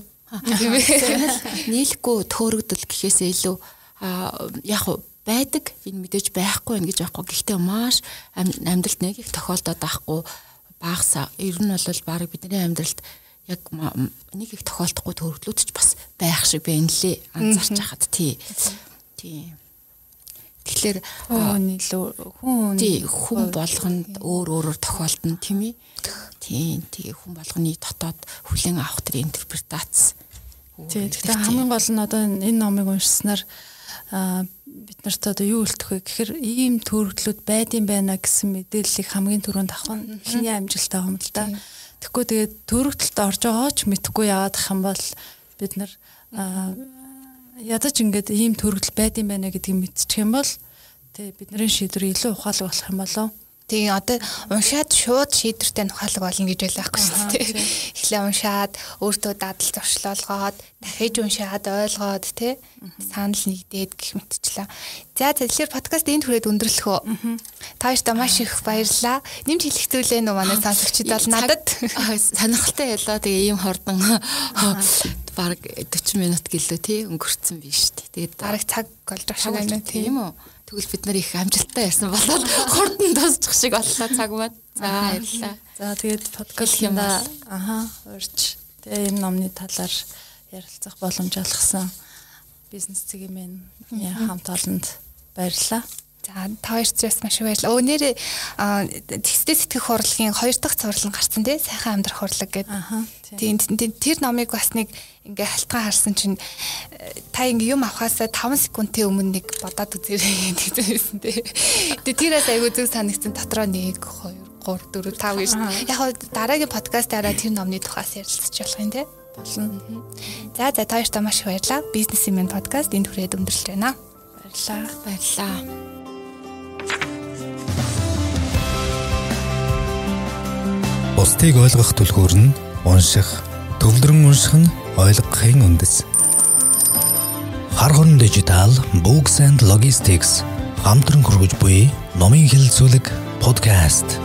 Нийлэхгүй төөрөгдөл гэхээсээ илүү яг байдаг энэ мэдээж байхгүй байх гэж байхгүй. Гэхдээ маш амьдралд нэг их тохиолдоод байхгүй багсаа ер нь бол баг бидний амьдралд яг нэг их тохиолдохгүй төрөлдлүүд ч бас байх шиг байна лээ анзаарч хахад тий. Тий. Тэгэхээр хүн илүү хүн хүн болгонд өөр өөрөөр тохиолдно тийм ээ. Тий. Тэгээ хүн болгоны дотоод хүлэн авах тэр интерпретац. Тий. Тэгэхээр хамгийн гол нь одоо энэ номыг уншсанаар бид нарт одоо юу үлдэх вэ гэхээр ийм төрөлдлүүд байдсан байна гэсэн мэдээллийг хамгийн түрүүнд авах нь эхний амжилттай юм л да. Тэгэхгүй тэгээд төрөлтөлд орж байгаа ч мэдхгүй яваад ах юм бол бид нар ядаж ингээд ийм төрөл байдсан байна гэдгийг мэдчих юм бол тэг бидний шийдвэр илүү ухаалаг болох юм болов Тэгээ одоо уншаад шууд шийдвэртэй нухаалаг болно гэж байл байхгүй шүү дээ. Эхлээ уншаад өөртөө дадал зуршлуулгоод дахиж уншаад ойлгоод тий санал нэгдээд гэх мэтчлээ. За тэгэхээр подкаст энд хүрээд өндөрлөх үү. Та хоёртаа маш их баярлалаа. Нэмж хэлэх зүйлээ нөө манай сонсогчид бол надад сонирхолтой ялаа тэгээ ийм хордон баг 40 минут гэлөө тий өнгөрцөн биш тий. Тэгээд бараг цаг болж байгаа шиг байна тийм үү. Тэгвэл бид нар их амжилттай ясан болоод хурдан дуусчих шиг боллоо цаг маань. За баярлалаа. За тэгээд подкаст юмда аха урьж тэгээ энэ номны талаар ярилцах боломж олгосон бизнес цэгийн мэн хамт олонд баярлалаа. За хоёр ч маш их. Өө нэрээ тексттэй сэтгэх урлагийн хоёр дахь цуврал нь гарсан тий сайхан амьдрах урлаг гэдэг. Тийм тэр номыг бас нэг ингээ халтгаан харсан чинь та ингээ юм авахаас 5 секундын өмнө нэг бодоод үзээрэй гэсэн тий. Тэгээ тэрээс айгүй зүг санагдсан дотроо 1 2 3 4 5 гэж. Яг дараагийн подкастаараа тэр номны тухаас ярилцж болох юм тий. Болно. За за та хоёртаа маш их баярлалаа. Бизнесмен подкаст энд хүрээд өндөрлөж байна. Баярлалаа. Баярлалаа. Бусдыг ойлгох түлхүүр нь унших, төвлөрөн унших нь ойлгохын үндэс. Хар хорон дижитал Books and Logistics хамтран хүргэж буй номын хэлэлцүүлэг подкаст